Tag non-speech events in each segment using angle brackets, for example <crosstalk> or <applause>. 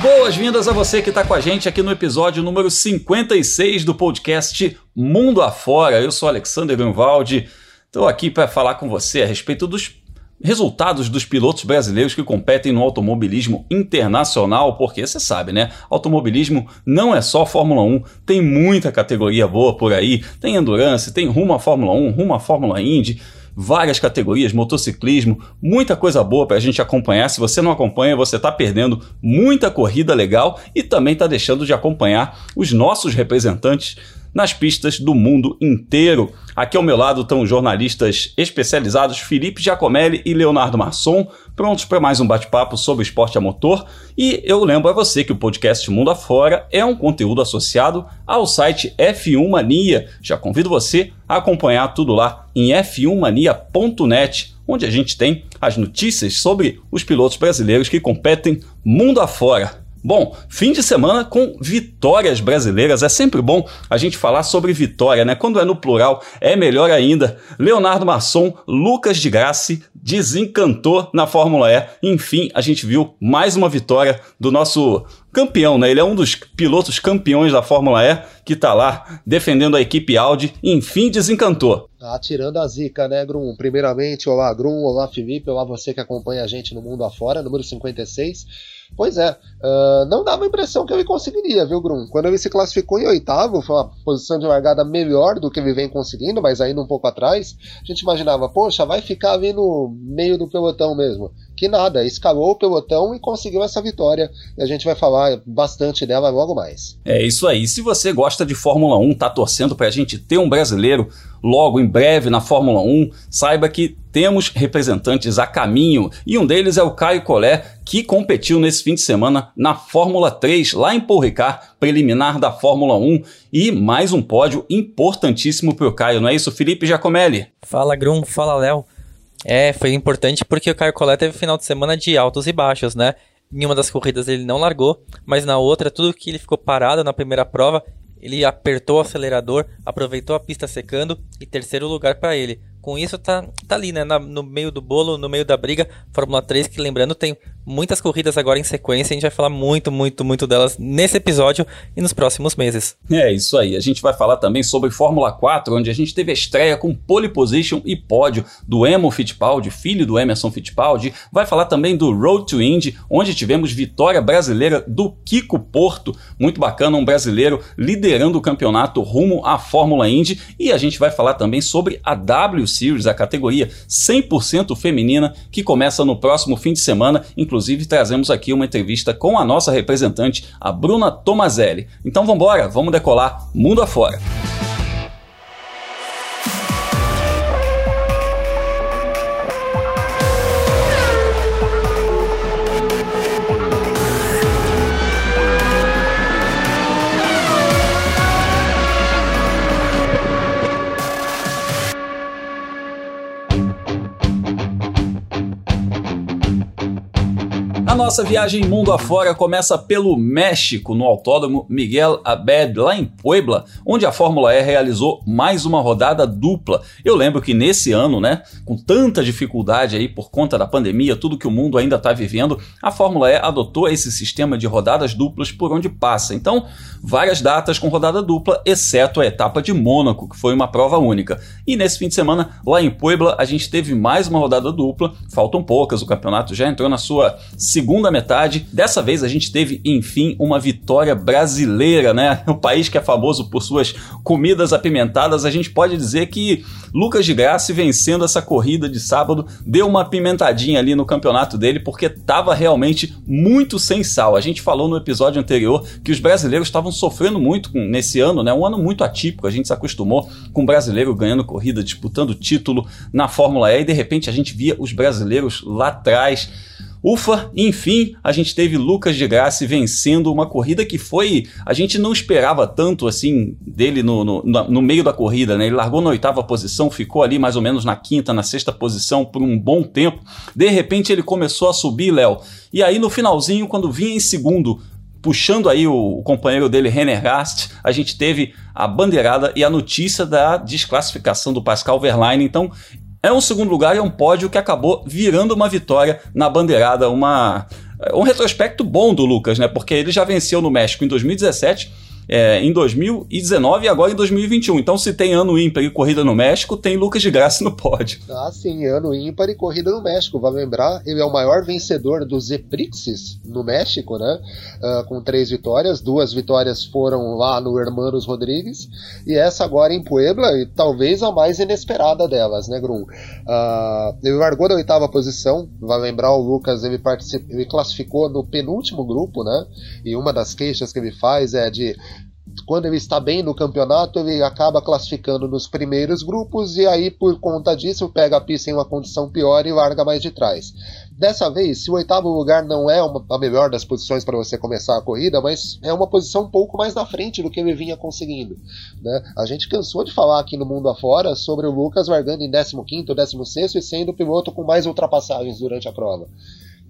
Boas-vindas a você que está com a gente aqui no episódio número 56 do podcast Mundo Afora. Eu sou Alexander Grunwald, estou aqui para falar com você a respeito dos resultados dos pilotos brasileiros que competem no automobilismo internacional, porque você sabe, né? Automobilismo não é só Fórmula 1, tem muita categoria boa por aí, tem endurance, tem rumo à Fórmula 1, rumo à Fórmula Indy várias categorias, motociclismo, muita coisa boa para a gente acompanhar. Se você não acompanha, você está perdendo muita corrida legal e também está deixando de acompanhar os nossos representantes nas pistas do mundo inteiro. Aqui ao meu lado estão os jornalistas especializados Felipe Giacomelli e Leonardo Masson, prontos para mais um bate-papo sobre esporte a motor. E eu lembro a você que o podcast Mundo Afora é um conteúdo associado ao site F1 Mania. Já convido você a acompanhar tudo lá em f1mania.net, onde a gente tem as notícias sobre os pilotos brasileiros que competem mundo afora. Bom, fim de semana com vitórias brasileiras. É sempre bom a gente falar sobre vitória, né? Quando é no plural, é melhor ainda. Leonardo Masson, Lucas de Grassi desencantou na Fórmula E. Enfim, a gente viu mais uma vitória do nosso campeão, né? Ele é um dos pilotos campeões da Fórmula E que tá lá defendendo a equipe Audi. Enfim, desencantou. Tá tirando a zica, né, Grum? Primeiramente, olá, Grum, olá, Felipe, olá, você que acompanha a gente no mundo afora, número 56. Pois é, uh, não dava a impressão que ele conseguiria, viu, Grum? Quando ele se classificou em oitavo, foi uma posição de largada melhor do que ele vem conseguindo, mas ainda um pouco atrás, a gente imaginava, poxa, vai ficar ali no meio do pelotão mesmo. Que nada, escalou o pelotão e conseguiu essa vitória. E a gente vai falar bastante dela logo mais. É isso aí. Se você gosta de Fórmula 1, tá torcendo pra gente ter um brasileiro logo em breve na Fórmula 1, saiba que temos representantes a caminho e um deles é o Caio Collet, que competiu nesse fim de semana na Fórmula 3, lá em Paul Ricard, preliminar da Fórmula 1 e mais um pódio importantíssimo para o Caio, não é isso, Felipe Giacomelli? Fala Grum, fala Léo. É, foi importante porque o Caio Collet teve final de semana de altos e baixos, né? Em uma das corridas ele não largou, mas na outra, tudo que ele ficou parado na primeira prova, ele apertou o acelerador, aproveitou a pista secando e terceiro lugar para ele com isso tá, tá ali, né? Na, no meio do bolo, no meio da briga. Fórmula 3, que lembrando, tem muitas corridas agora em sequência. A gente vai falar muito, muito, muito delas nesse episódio e nos próximos meses. É isso aí. A gente vai falar também sobre Fórmula 4, onde a gente teve a estreia com pole position e pódio do Emo Fittipaldi, filho do Emerson Fittipaldi. Vai falar também do Road to Indy, onde tivemos vitória brasileira do Kiko Porto. Muito bacana, um brasileiro liderando o campeonato rumo à Fórmula Indy. E a gente vai falar também sobre a WC Series, a categoria 100% feminina, que começa no próximo fim de semana. Inclusive, trazemos aqui uma entrevista com a nossa representante, a Bruna Tomazelli. Então vamos embora, vamos decolar mundo afora. Nossa viagem mundo afora começa pelo México, no Autódromo Miguel Abed, lá em Puebla, onde a Fórmula E realizou mais uma rodada dupla. Eu lembro que nesse ano, né, com tanta dificuldade aí por conta da pandemia, tudo que o mundo ainda está vivendo, a Fórmula E adotou esse sistema de rodadas duplas por onde passa. Então, várias datas com rodada dupla, exceto a etapa de Mônaco, que foi uma prova única. E nesse fim de semana, lá em Puebla, a gente teve mais uma rodada dupla, faltam poucas, o campeonato já entrou na sua segunda segunda metade. Dessa vez a gente teve, enfim, uma vitória brasileira, né? <laughs> O país que é famoso por suas comidas apimentadas, a gente pode dizer que Lucas de Graça vencendo essa corrida de sábado deu uma apimentadinha ali no campeonato dele, porque estava realmente muito sem sal. A gente falou no episódio anterior que os brasileiros estavam sofrendo muito com, nesse ano, né? Um ano muito atípico. A gente se acostumou com o brasileiro ganhando corrida, disputando título na Fórmula E e de repente a gente via os brasileiros lá atrás Ufa, enfim, a gente teve Lucas de Graça vencendo uma corrida que foi. A gente não esperava tanto assim dele no, no, no, meio da corrida, né? Ele largou na oitava posição, ficou ali mais ou menos na quinta, na sexta posição por um bom tempo. De repente ele começou a subir, Léo. E aí no finalzinho, quando vinha em segundo, puxando aí o, companheiro dele, Renner Gast, a gente teve a bandeirada e a notícia da desclassificação do Pascal Verlaine. Então, é um segundo lugar e é um pódio que acabou virando uma vitória na bandeirada, uma um retrospecto bom do Lucas, né? Porque ele já venceu no México em 2017 é, em 2019 e agora em 2021. Então, se tem ano ímpar e corrida no México, tem Lucas de Graça no pódio. <laughs> Ah, sim, ano ímpar e corrida no México. Vai lembrar, ele é o maior vencedor dos Eprixes no México, né? Uh, com três vitórias. Duas vitórias foram lá no Hermanos Rodrigues e essa agora em Puebla, e talvez a mais inesperada delas, né, Grum? Uh, ele largou da oitava posição. Vai lembrar, o Lucas ele, ele classificou no penúltimo grupo, né? E uma das queixas que ele faz é de quando ele está bem no campeonato, ele acaba classificando nos primeiros grupos e aí, por conta disso, pega a pista em uma condição pior e larga mais de trás. Dessa vez, se o oitavo lugar não é uma, a melhor das posições para você começar a corrida, mas é uma posição um pouco mais na frente do que ele vinha conseguindo. Né? A gente cansou de falar aqui no mundo afora sobre o Lucas largando em 15º, 16 e sendo o piloto com mais ultrapassagens durante a prova.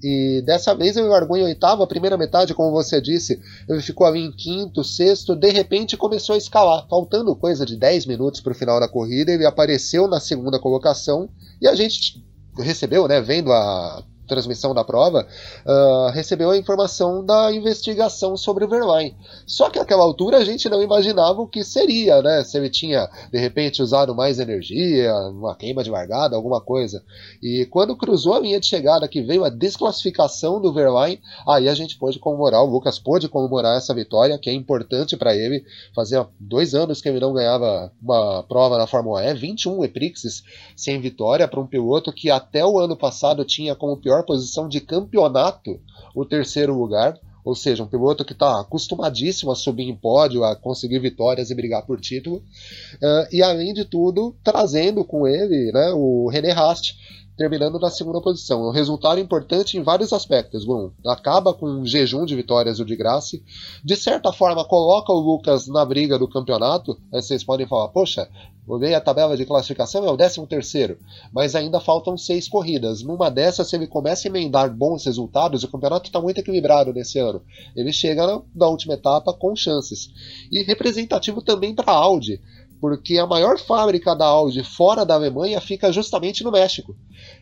E dessa vez ele largou em oitavo, a primeira metade, como você disse, ele ficou ali em quinto, sexto, de repente começou a escalar. Faltando coisa de 10 minutos para o final da corrida, ele apareceu na segunda colocação e a gente recebeu, né, vendo a transmissão da prova, uh, recebeu a informação da investigação sobre o Verlaine. Só que naquela altura a gente não imaginava o que seria, né? Se ele tinha, de repente, usado mais energia, uma queima de largada, alguma coisa. E quando cruzou a linha de chegada, que veio a desclassificação do Verlaine, aí a gente pôde comemorar, o Lucas pôde comemorar essa vitória, que é importante para ele. Fazia dois anos que ele não ganhava uma prova na Fórmula E, 21 Eprixes sem vitória para um piloto que até o ano passado tinha como pior melhor posição de campeonato o terceiro lugar. Ou seja, um piloto que está acostumadíssimo a subir em pódio, a conseguir vitórias e brigar por título. Uh, e além de tudo, trazendo com ele né, o René Rast, terminando na segunda posição. É um resultado importante em vários aspectos. Acaba com um jejum de vitórias o de Graça. De certa forma, coloca o Lucas na briga do campeonato. Aí vocês podem falar, poxa, olhei a tabela de classificação, é o 13 terceiro, mas ainda faltam seis corridas. Numa dessas, se ele começa a emendar bons resultados, o campeonato está muito equilibrado nesse ano. Ele chega na, na última etapa com chances. E representativo também para a Audi porque a maior fábrica da Audi fora da Alemanha fica justamente no México.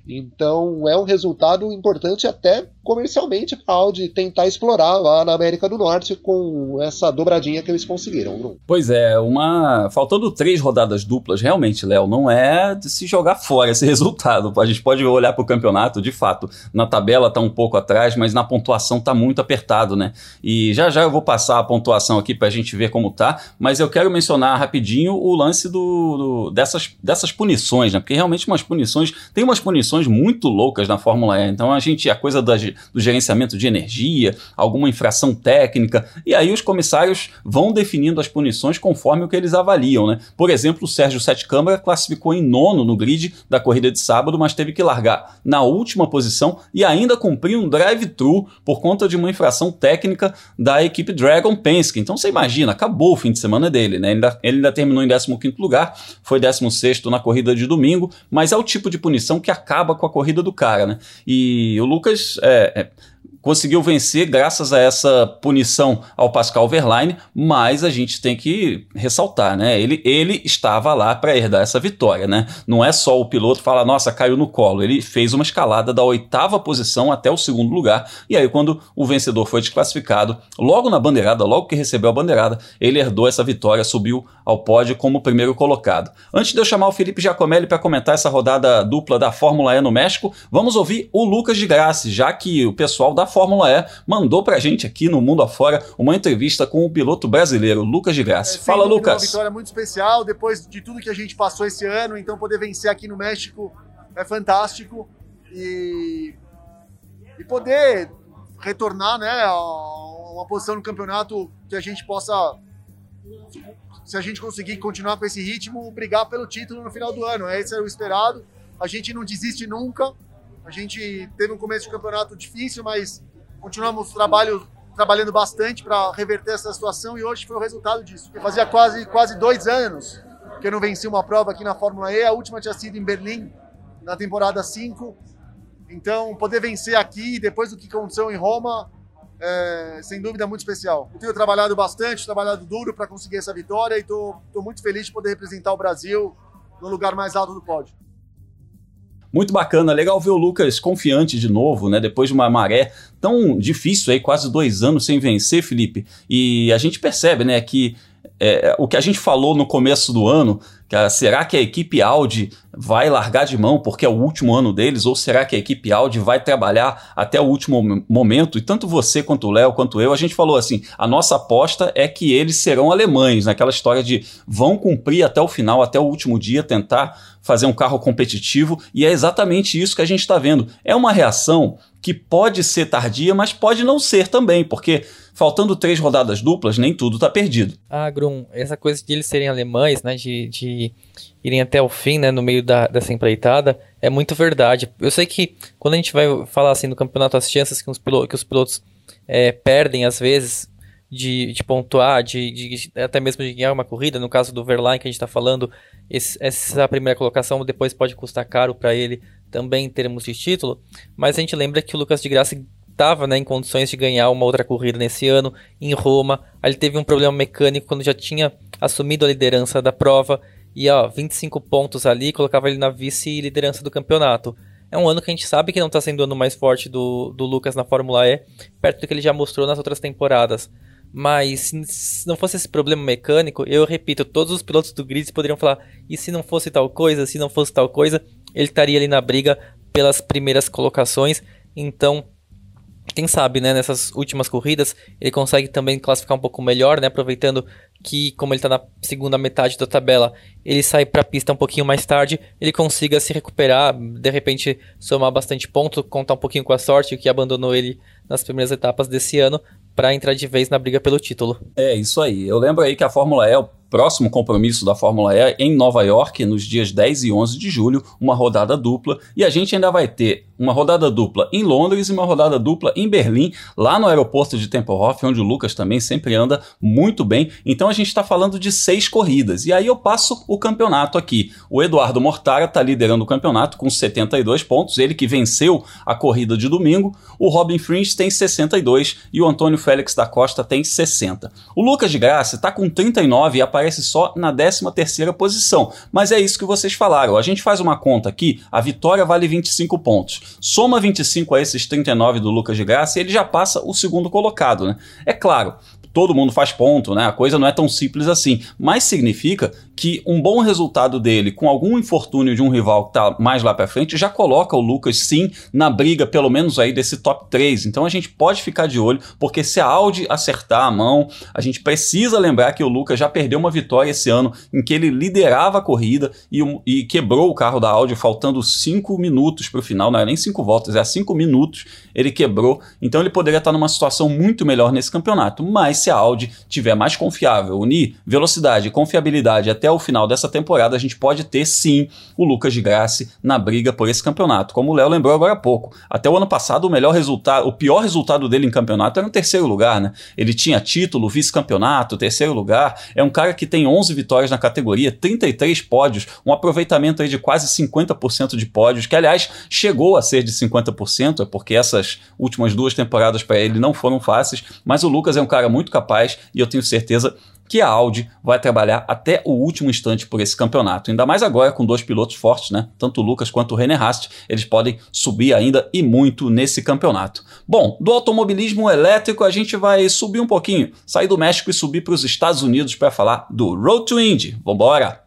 Então é um resultado importante até comercialmente para a Audi tentar explorar lá na América do Norte com essa dobradinha que eles conseguiram. Bruno. Pois é, uma faltando três rodadas duplas, realmente, Léo, não é de se jogar fora esse <laughs> resultado. A gente pode olhar para o campeonato, de fato, na tabela está um pouco atrás, mas na pontuação está muito apertado, né? E já já eu vou passar a pontuação aqui para a gente ver como tá, mas eu quero mencionar rapidinho o lance do, do, dessas, dessas punições, né? Porque realmente umas punições, tem umas punições muito loucas na Fórmula E. Então a gente, a coisa das, do gerenciamento de energia, alguma infração técnica, e aí os comissários vão definindo as punições conforme o que eles avaliam, né? Por exemplo, o Sérgio Sete Câmara classificou em nono no grid da corrida de sábado, mas teve que largar na última posição e ainda cumprir um drive-thru por conta de uma infração técnica da equipe Dragon Penske. Então você imagina, acabou o fim de semana dele, né? Ele ainda, ele ainda terminou em 15 lugar, foi 16 na corrida de domingo, mas é o tipo de punição que acaba com a corrida do cara, né? E o Lucas é, é conseguiu vencer graças a essa punição ao Pascal Verlaine, mas a gente tem que ressaltar, né? Ele, ele estava lá para herdar essa vitória, né? Não é só o piloto falar, nossa, caiu no colo. Ele fez uma escalada da oitava posição até o segundo lugar, e aí quando o vencedor foi desclassificado, logo na bandeirada, logo que recebeu a bandeirada, ele herdou essa vitória, subiu ao pódio como primeiro colocado. Antes de eu chamar o Felipe Giacomelli para comentar essa rodada dupla da Fórmula E no México, vamos ouvir o Lucas de Graça, já que o pessoal da Fórmula E mandou pra gente aqui no Mundo Afora uma entrevista com o piloto brasileiro Lucas de Graça. É, Fala, Lucas. Uma vitória muito especial depois de tudo que a gente passou esse ano, então poder vencer aqui no México é fantástico e, e poder retornar, né, a uma posição no campeonato que a gente possa se a gente conseguir continuar com esse ritmo, brigar pelo título no final do ano. Esse é o esperado. A gente não desiste nunca. A gente teve um começo de campeonato difícil, mas continuamos trabalho, trabalhando bastante para reverter essa situação e hoje foi o resultado disso. Fazia quase, quase dois anos que eu não venci uma prova aqui na Fórmula E, a última tinha sido em Berlim, na temporada 5. Então, poder vencer aqui, depois do que aconteceu em Roma, é, sem dúvida muito especial. Eu tenho trabalhado bastante, trabalhado duro para conseguir essa vitória e estou muito feliz de poder representar o Brasil no lugar mais alto do pódio. Muito bacana, legal ver o Lucas confiante de novo, né? Depois de uma maré tão difícil aí, quase dois anos sem vencer, Felipe. E a gente percebe, né, que é, o que a gente falou no começo do ano, será que a equipe Audi vai largar de mão porque é o último ano deles, ou será que a equipe Audi vai trabalhar até o último momento? E tanto você quanto o Léo, quanto eu, a gente falou assim: a nossa aposta é que eles serão alemães, naquela história de vão cumprir até o final, até o último dia, tentar fazer um carro competitivo, e é exatamente isso que a gente está vendo. É uma reação que pode ser tardia, mas pode não ser também, porque faltando três rodadas duplas, nem tudo está perdido. Ah, Grum, essa coisa de eles serem alemães, né, de, de irem até o fim, né, no meio da, dessa empreitada, é muito verdade. Eu sei que quando a gente vai falar assim no campeonato, as chances que os pilotos, que os pilotos é, perdem às vezes de, de pontuar, de, de, até mesmo de ganhar uma corrida, no caso do Verlaine que a gente está falando, esse, essa primeira colocação depois pode custar caro para ele também em termos de título, mas a gente lembra que o Lucas de Graça estava né, em condições de ganhar uma outra corrida nesse ano em Roma. Aí ele teve um problema mecânico quando já tinha assumido a liderança da prova e ó, 25 pontos ali colocava ele na vice-liderança do campeonato. É um ano que a gente sabe que não está sendo o ano mais forte do, do Lucas na Fórmula E, perto do que ele já mostrou nas outras temporadas. Mas se não fosse esse problema mecânico, eu repito, todos os pilotos do grid poderiam falar: e se não fosse tal coisa, se não fosse tal coisa, ele estaria ali na briga pelas primeiras colocações. Então, quem sabe, né, nessas últimas corridas, ele consegue também classificar um pouco melhor, né, aproveitando que, como ele está na segunda metade da tabela, ele sai para a pista um pouquinho mais tarde, ele consiga se recuperar, de repente somar bastante ponto, contar um pouquinho com a sorte que abandonou ele nas primeiras etapas desse ano, para entrar de vez na briga pelo título. É isso aí. Eu lembro aí que a Fórmula E, próximo compromisso da Fórmula E em Nova York, nos dias 10 e 11 de julho, uma rodada dupla, e a gente ainda vai ter uma rodada dupla em Londres e uma rodada dupla em Berlim, lá no aeroporto de Tempelhof, onde o Lucas também sempre anda muito bem. Então a gente está falando de seis corridas. E aí eu passo o campeonato aqui. O Eduardo Mortara está liderando o campeonato com 72 pontos, ele que venceu a corrida de domingo. O Robin Fringe tem 62 e o Antônio Félix da Costa tem 60. O Lucas de Graça está com 39 e aparece só na 13 terceira posição. Mas é isso que vocês falaram. A gente faz uma conta aqui, a vitória vale 25 pontos. Soma 25 a esses 39 do Lucas de Graça e ele já passa o segundo colocado, né? É claro, todo mundo faz ponto, né? A coisa não é tão simples assim. Mas significa que um bom resultado dele, com algum infortúnio de um rival que está mais lá para frente, já coloca o Lucas sim na briga, pelo menos aí desse top 3. Então a gente pode ficar de olho, porque se a Audi acertar a mão, a gente precisa lembrar que o Lucas já perdeu uma vitória esse ano em que ele liderava a corrida e, e quebrou o carro da Audi faltando 5 minutos para o final, não é nem 5 voltas, é 5 minutos ele quebrou. Então ele poderia estar numa situação muito melhor nesse campeonato. Mas se a Audi tiver mais confiável, unir velocidade e confiabilidade até o final dessa temporada, a gente pode ter sim o Lucas de Grassi na briga por esse campeonato. Como o Léo lembrou agora há pouco. Até o ano passado, o melhor resultado, o pior resultado dele em campeonato era no terceiro lugar, né? Ele tinha título, vice-campeonato, terceiro lugar. É um cara que tem 11 vitórias na categoria, 33 pódios, um aproveitamento aí de quase 50% de pódios, que aliás chegou a ser de 50%, é porque essas últimas duas temporadas para ele não foram fáceis, mas o Lucas é um cara muito capaz e eu tenho certeza que a Audi vai trabalhar até o último instante por esse campeonato. Ainda mais agora com dois pilotos fortes, né? Tanto o Lucas quanto o René Rast, eles podem subir ainda e muito nesse campeonato. Bom, do automobilismo elétrico a gente vai subir um pouquinho, sair do México e subir para os Estados Unidos para falar do Road to Indy. Vambora!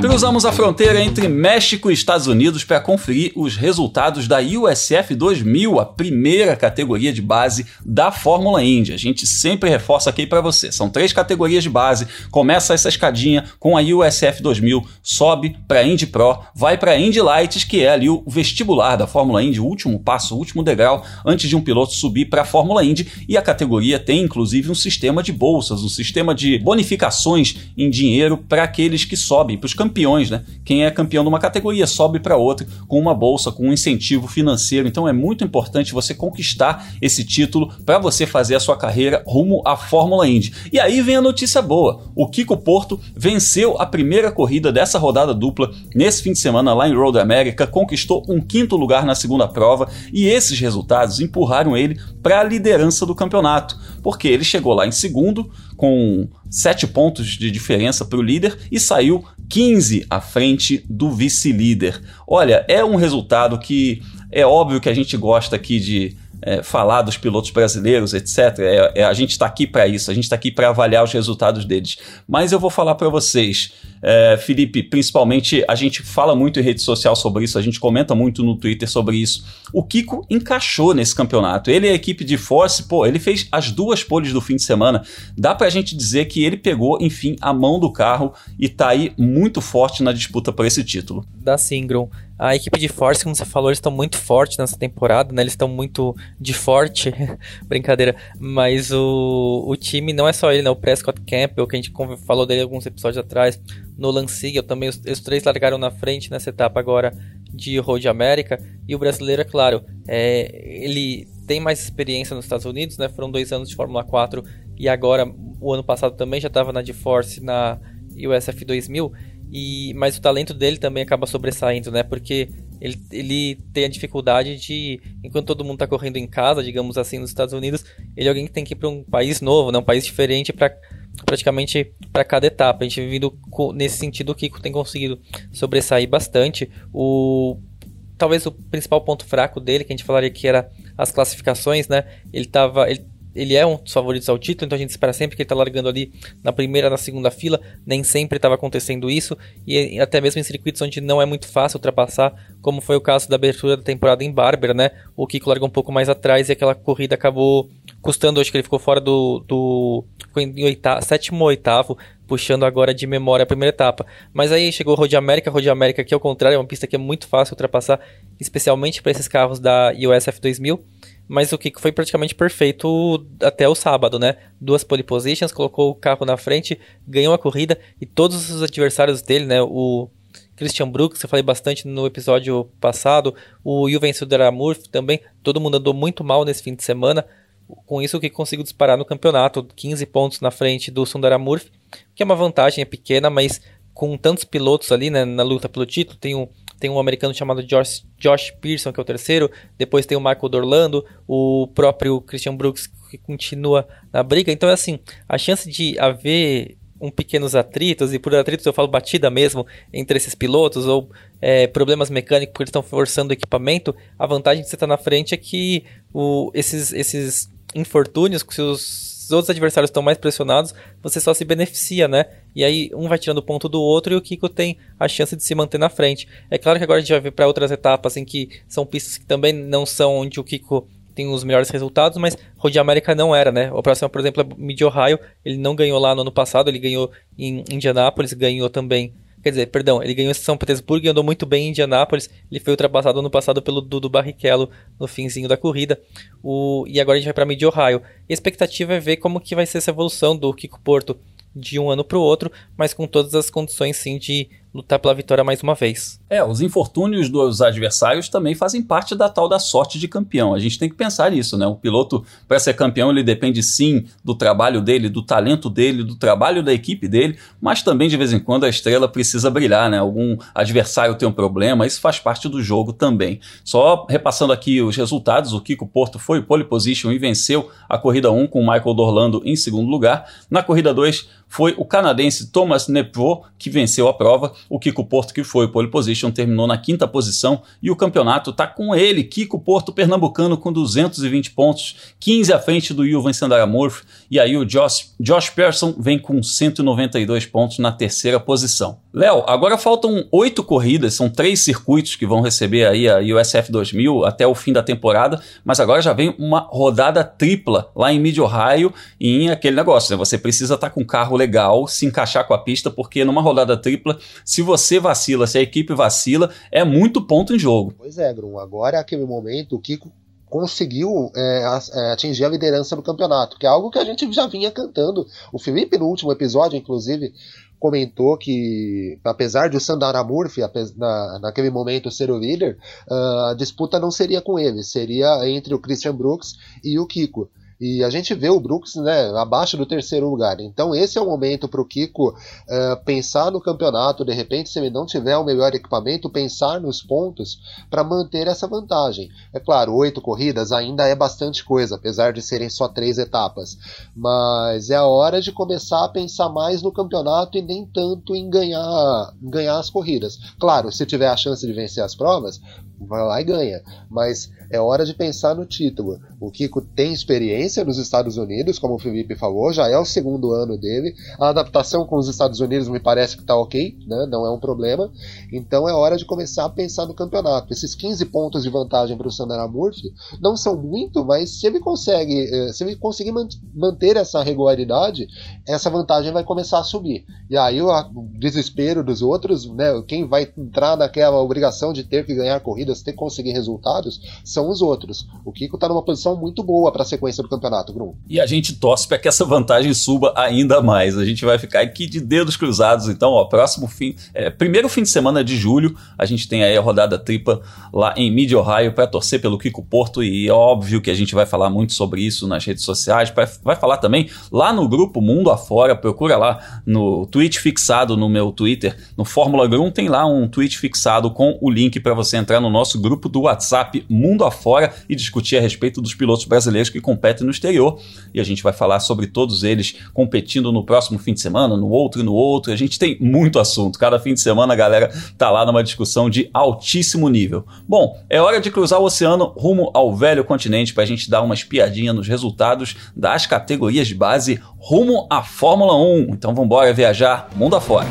Cruzamos a fronteira entre México e Estados Unidos para conferir os resultados da USF 2000, a primeira categoria de base da Fórmula Indy. A gente sempre reforça aqui para você. São três categorias de base. Começa essa escadinha com a USF 2000, sobe para Indy Pro, vai para Indy Lights, que é ali o vestibular da Fórmula Indy, o último passo, o último degrau antes de um piloto subir para a Fórmula Indy. E a categoria tem inclusive um sistema de bolsas, um sistema de bonificações em dinheiro para aqueles que sobem, para os campeões, né? Quem é campeão de uma categoria sobe para outra com uma bolsa, com um incentivo financeiro. Então é muito importante você conquistar esse título para você fazer a sua carreira rumo à Fórmula Indy. E aí vem a notícia boa: o Kiko Porto venceu a primeira corrida dessa rodada dupla nesse fim de semana lá em Road America, conquistou um quinto lugar na segunda prova e esses resultados empurraram ele para a liderança do campeonato, porque ele chegou lá em segundo com sete pontos de diferença para o líder e saiu 15 à frente do vice-líder. Olha, é um resultado que é óbvio que a gente gosta aqui de é, falar dos pilotos brasileiros, etc. É, é a gente está aqui para isso, a gente está aqui para avaliar os resultados deles. Mas eu vou falar para vocês, é, Felipe, principalmente a gente fala muito em rede social sobre isso, a gente comenta muito no Twitter sobre isso. O Kiko encaixou nesse campeonato. Ele e a equipe de Force, pô, ele fez as duas poles do fim de semana. Dá para a gente dizer que ele pegou, enfim, a mão do carro e tá aí muito forte na disputa por esse título. Da Singron. A equipe de Force, como você falou, eles estão muito fortes nessa temporada, né? Eles estão muito de forte, <laughs> brincadeira. Mas o, o time não é só ele, né? O Prescott Campbell, que a gente falou dele alguns episódios atrás, Nolan Siegel também, os, os três largaram na frente nessa etapa agora de Road América. E o brasileiro, é claro, é, ele tem mais experiência nos Estados Unidos, né? Foram dois anos de Fórmula 4 e agora, o ano passado também já estava na GeForce, na USF 2000 e, mas o talento dele também acaba sobressaindo, né? Porque ele, ele tem a dificuldade de, enquanto todo mundo está correndo em casa, digamos assim, nos Estados Unidos, ele é alguém que tem que ir para um país novo, né? um país diferente para praticamente para cada etapa. A gente vindo nesse sentido, o Kiko tem conseguido sobressair bastante. O talvez o principal ponto fraco dele, que a gente falaria que era as classificações, né? Ele tava ele ele é um dos favoritos ao título, então a gente espera sempre que ele está largando ali na primeira, na segunda fila. Nem sempre estava acontecendo isso, e até mesmo em circuitos onde não é muito fácil ultrapassar, como foi o caso da abertura da temporada em Barber, né? O Kiko largou um pouco mais atrás e aquela corrida acabou custando, acho que ele ficou fora do. do ficou em oitavo, sétimo ou oitavo, puxando agora de memória a primeira etapa. Mas aí chegou o Road América, Road América que ao contrário é uma pista que é muito fácil ultrapassar, especialmente para esses carros da USF 2000 mas o Kiko foi praticamente perfeito até o sábado, né? Duas pole positions, colocou o carro na frente, ganhou a corrida e todos os adversários dele, né? O Christian Brooks, eu falei bastante no episódio passado, o Juven Sudaramurf também, todo mundo andou muito mal nesse fim de semana. Com isso, o que conseguiu disparar no campeonato, 15 pontos na frente do Sundaramurf, que é uma vantagem, é pequena, mas com tantos pilotos ali né, na luta pelo título, tem um tem um americano chamado Josh, Josh Pearson, que é o terceiro, depois tem o Michael Dorlando, o próprio Christian Brooks, que continua na briga. Então é assim, a chance de haver um pequenos atritos, e por atritos eu falo batida mesmo, entre esses pilotos, ou é, problemas mecânicos porque eles estão forçando o equipamento, a vantagem de você estar na frente é que o, esses, esses infortúnios, se os os outros adversários estão mais pressionados, você só se beneficia, né? E aí um vai tirando ponto do outro e o Kiko tem a chance de se manter na frente. É claro que agora a gente vai ver para outras etapas em que são pistas que também não são onde o Kiko tem os melhores resultados, mas Road América não era, né? O próximo, por exemplo, é Mid Ohio, ele não ganhou lá no ano passado, ele ganhou em Indianápolis, ganhou também Quer dizer, perdão, ele ganhou em São Petersburgo e andou muito bem em Indianápolis. Ele foi ultrapassado ano passado pelo Dudu Barrichello no finzinho da corrida. O, e agora a gente vai para Mid Ohio. E a expectativa é ver como que vai ser essa evolução do Kiko Porto de um ano para o outro, mas com todas as condições sim de lutar pela vitória mais uma vez. É, os infortúnios dos adversários também fazem parte da tal da sorte de campeão. A gente tem que pensar nisso, né? O piloto, para ser campeão, ele depende sim do trabalho dele, do talento dele, do trabalho da equipe dele, mas também de vez em quando a estrela precisa brilhar, né? Algum adversário tem um problema, isso faz parte do jogo também. Só repassando aqui os resultados, o Kiko Porto foi pole position e venceu a corrida 1 com o Michael Dorlando em segundo lugar. Na corrida 2 foi o canadense Thomas Nepro que venceu a prova. O Kiko Porto, que foi pole position, terminou na quinta posição e o campeonato está com ele, Kiko Porto pernambucano com 220 pontos, 15 à frente do Juven Sandaramurf e aí o Josh, Josh Persson vem com 192 pontos na terceira posição. Léo, agora faltam oito corridas, são três circuitos que vão receber aí a USF 2000 até o fim da temporada, mas agora já vem uma rodada tripla lá em Mid Ohio em aquele negócio, né? Você precisa estar tá com um carro legal, se encaixar com a pista, porque numa rodada tripla, se você vacila, se a equipe vacila, é muito ponto em jogo. Pois é, Grum. Agora é aquele momento, Kiko conseguiu é, é, atingir a liderança do campeonato, que é algo que a gente já vinha cantando. O Felipe, no último episódio, inclusive, comentou que, apesar de o Sandara Murphy, na, naquele momento, ser o líder, uh, a disputa não seria com ele, seria entre o Christian Brooks e o Kiko. E a gente vê o Brooks né, abaixo do terceiro lugar. Então esse é o momento para o Kiko uh, pensar no campeonato, de repente, se ele não tiver o melhor equipamento, pensar nos pontos para manter essa vantagem. É claro, oito corridas ainda é bastante coisa, apesar de serem só três etapas. Mas é a hora de começar a pensar mais no campeonato e nem tanto em ganhar, em ganhar as corridas. Claro, se tiver a chance de vencer as provas, vai lá e ganha. Mas é hora de pensar no título. O Kiko tem experiência nos Estados Unidos, como o Felipe falou, já é o segundo ano dele. A adaptação com os Estados Unidos me parece que está ok, né? não é um problema. Então é hora de começar a pensar no campeonato. Esses 15 pontos de vantagem para o Sandra Murphy não são muito, mas se ele consegue, eh, se ele conseguir manter essa regularidade, essa vantagem vai começar a subir. E aí o desespero dos outros, né? quem vai entrar naquela obrigação de ter que ganhar corridas, ter que conseguir resultados, são os outros. O Kiko está numa posição muito boa para a sequência do campeonato, Grum. E a gente torce para que essa vantagem suba ainda mais. A gente vai ficar aqui de dedos cruzados. Então, ó, próximo fim, é, primeiro fim de semana de julho, a gente tem aí a rodada tripa lá em Mid Ohio para torcer pelo Kiko Porto e é óbvio que a gente vai falar muito sobre isso nas redes sociais. Vai falar também lá no grupo Mundo Afora. Procura lá no tweet fixado no meu Twitter, no Fórmula Grum, tem lá um tweet fixado com o link para você entrar no nosso grupo do WhatsApp Mundo afora e discutir a respeito dos pilotos brasileiros que competem no exterior. E a gente vai falar sobre todos eles competindo no próximo fim de semana, no outro e no outro. A gente tem muito assunto. Cada fim de semana a galera tá lá numa discussão de altíssimo nível. Bom, é hora de cruzar o oceano rumo ao velho continente para a gente dar uma espiadinha nos resultados das categorias de base rumo à Fórmula 1. Então vamos embora viajar mundo afora.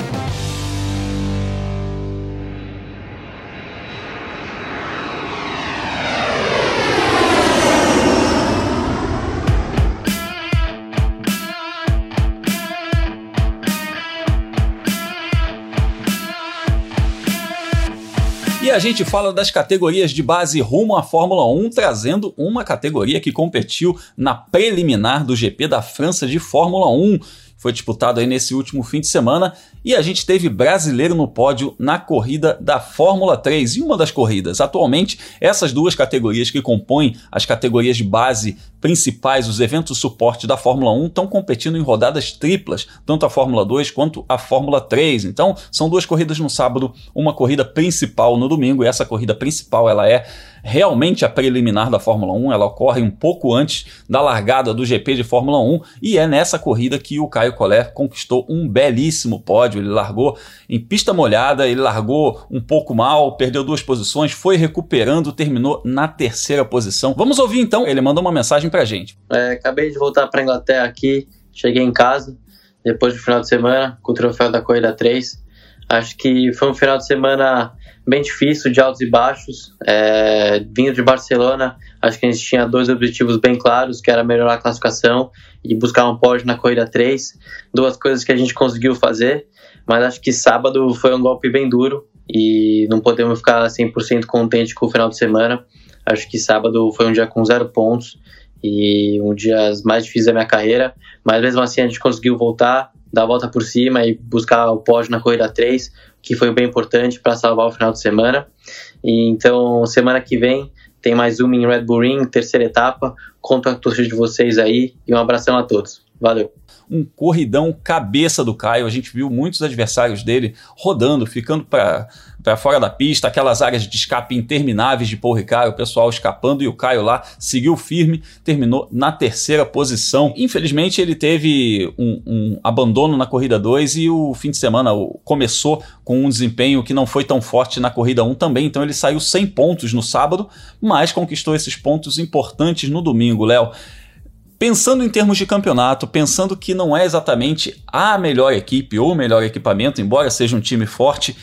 A gente fala das categorias de base rumo à Fórmula 1, trazendo uma categoria que competiu na preliminar do GP da França de Fórmula 1 foi disputado aí nesse último fim de semana e a gente teve brasileiro no pódio na corrida da Fórmula 3 e uma das corridas. Atualmente, essas duas categorias que compõem as categorias de base principais, os eventos suporte da Fórmula 1, estão competindo em rodadas triplas, tanto a Fórmula 2 quanto a Fórmula 3. Então, são duas corridas no sábado, uma corrida principal no domingo, e essa corrida principal ela é realmente a preliminar da Fórmula 1, ela ocorre um pouco antes da largada do GP de Fórmula 1 e é nessa corrida que o Caio Collet conquistou um belíssimo pódio. Ele largou em pista molhada, ele largou um pouco mal, perdeu duas posições, foi recuperando, terminou na terceira posição. Vamos ouvir então, ele mandou uma mensagem pra gente. É, acabei de voltar para Inglaterra aqui, cheguei em casa depois do final de semana com o troféu da corrida 3. Acho que foi um final de semana bem difícil, de altos e baixos. É, vindo de Barcelona, acho que a gente tinha dois objetivos bem claros, que era melhorar a classificação e buscar um pódio na corrida 3. Duas coisas que a gente conseguiu fazer, mas acho que sábado foi um golpe bem duro e não podemos ficar 100% contente com o final de semana. Acho que sábado foi um dia com zero pontos e um dia mais difícil da minha carreira, mas mesmo assim a gente conseguiu voltar, dar a volta por cima e buscar o pódio na corrida 3 que foi bem importante para salvar o final de semana. E então, semana que vem tem mais uma em Red Bull Ring, terceira etapa. Conto a torcida de vocês aí e um abração a todos. Valeu um corridão cabeça do Caio. A gente viu muitos adversários dele rodando, ficando para fora da pista, aquelas áreas de escape intermináveis de Paul Ricard, o pessoal escapando e o Caio lá seguiu firme, terminou na terceira posição. Infelizmente, ele teve um, um abandono na corrida 2 e o fim de semana começou com um desempenho que não foi tão forte na corrida 1 um também, então ele saiu 100 pontos no sábado, mas conquistou esses pontos importantes no domingo, Léo. Pensando em termos de campeonato, pensando que não é exatamente a melhor equipe ou o melhor equipamento, embora seja um time forte,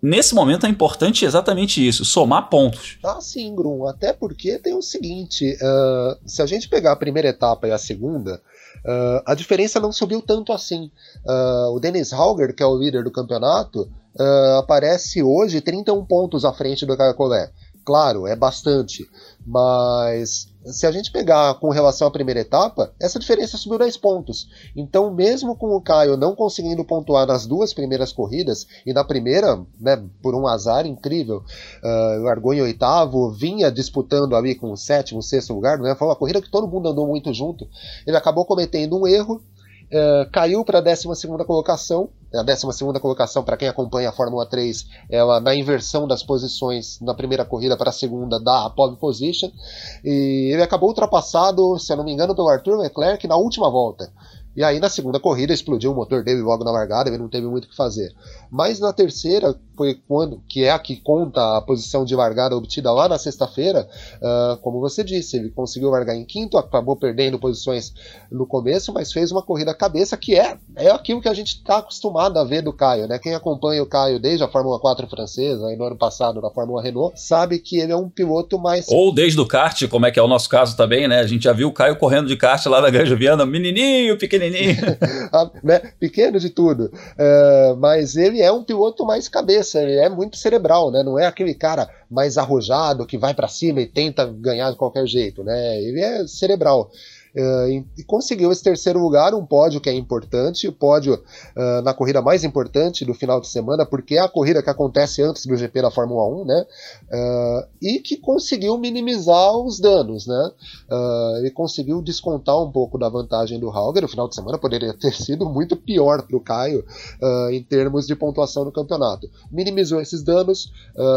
nesse momento é importante exatamente isso, somar pontos. Ah, sim, Grum. Até porque tem o seguinte: uh, se a gente pegar a primeira etapa e a segunda, uh, a diferença não subiu tanto assim. Uh, o Dennis Hauger, que é o líder do campeonato, aparece hoje 31 pontos à frente do Caio Collet. Claro, é bastante. Mas se a gente pegar com relação à primeira etapa, essa diferença subiu 10 pontos. Então, mesmo com o Caio não conseguindo pontuar nas duas primeiras corridas, e na primeira, né, por um azar incrível, uh, largou em oitavo, vinha disputando ali com o sétimo, sexto lugar, né, foi uma corrida que todo mundo andou muito junto. Ele acabou cometendo um erro, uh, caiu para a 12 colocação, a 12 colocação, para quem acompanha a Fórmula 3, ela na inversão das posições na primeira corrida para a segunda dá a pole position. E ele acabou ultrapassado, se eu não me engano, pelo Arthur Leclerc na última volta. E aí na segunda corrida explodiu o motor dele logo na largada, ele não teve muito o que fazer. Mas na terceira, foi quando, que é a que conta a posição de largada obtida lá na sexta-feira, uh, como você disse, ele conseguiu largar em quinto, acabou perdendo posições no começo, mas fez uma corrida cabeça que é, é aquilo que a gente está acostumado a ver do Caio, né? Quem acompanha o Caio desde a Fórmula 4 francesa e no ano passado na Fórmula Renault, sabe que ele é um piloto mais. Ou desde o kart, como é que é o nosso caso também, né? A gente já viu o Caio correndo de kart lá na Granja Viana, menininho, pequenininho pequenininho. <laughs> Ah, né? Pequeno de tudo. Uh, mas ele é um piloto mais cabeça, ele é muito cerebral, né? Não é aquele cara mais arrojado que vai para cima e tenta ganhar de qualquer jeito, né? Ele é cerebral. Uh, e conseguiu esse terceiro lugar, um pódio que é importante, o pódio uh, na corrida mais importante do final de semana, porque é a corrida que acontece antes do GP da Fórmula 1, né? Uh, e que conseguiu minimizar os danos, né? ele conseguiu descontar um pouco da vantagem do Hauger. O final de semana poderia ter sido muito pior para o Caio em termos de pontuação no campeonato. Minimizou esses danos,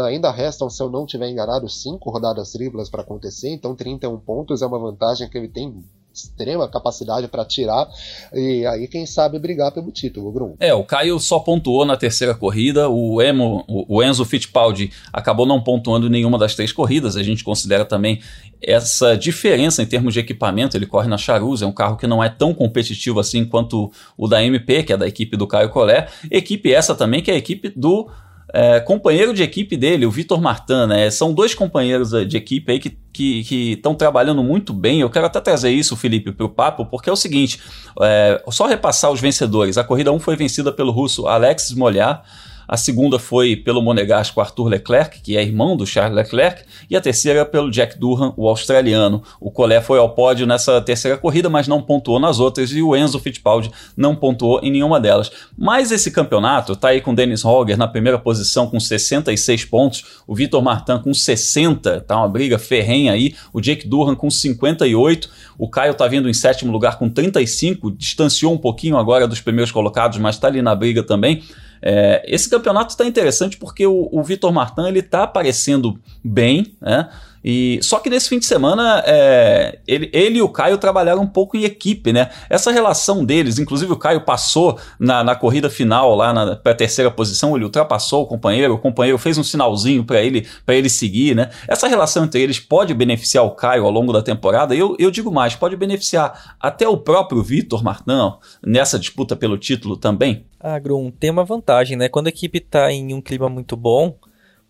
ainda restam, se eu não estiver enganado, cinco rodadas triplas para acontecer, então 31 pontos é uma vantagem que ele tem extrema capacidade para tirar e aí quem sabe brigar pelo título, Grum. É, o Caio só pontuou na terceira corrida, o, Emo, o Enzo Fittipaldi acabou não pontuando em nenhuma das três corridas, a gente considera também essa diferença em termos de equipamento, ele corre na Charuz, é um carro que não é tão competitivo assim quanto o da MP, que é da equipe do Caio Collet, equipe essa também que é a equipe do é, companheiro de equipe dele, o Vitor Martin, né? São dois companheiros de equipe aí que estão trabalhando muito bem. Eu quero até trazer isso, Felipe, para o papo, porque é o seguinte: é, só repassar os vencedores. A corrida 1 foi vencida pelo russo Alexis Molhar. A segunda foi pelo monegasco Arthur Leclerc, que é irmão do Charles Leclerc, e a terceira pelo Jack Durham, o australiano. O Collet foi ao pódio nessa terceira corrida, mas não pontuou nas outras, e o Enzo Fittipaldi não pontuou em nenhuma delas. Mas esse campeonato está aí com Dennis Hogger na primeira posição com 66 pontos, o Vitor Martin com 60, tá uma briga ferrenha aí, o Jake Durham com 58, o Caio tá vindo em sétimo lugar com 35, distanciou um pouquinho agora dos primeiros colocados, mas está ali na briga também. É, esse campeonato está interessante porque o, o Vitor Martin ele está aparecendo bem, né? E, só que nesse fim de semana, é, ele, ele e o Caio trabalharam um pouco em equipe, né? Essa relação deles, inclusive o Caio passou na, na corrida final, lá na pra terceira posição, ele ultrapassou o companheiro, o companheiro fez um sinalzinho para ele para ele seguir, né? Essa relação entre eles pode beneficiar o Caio ao longo da temporada, eu, eu digo mais, pode beneficiar até o próprio Vitor Martão nessa disputa pelo título também. Ah, Grum, tem uma vantagem, né? Quando a equipe está em um clima muito bom,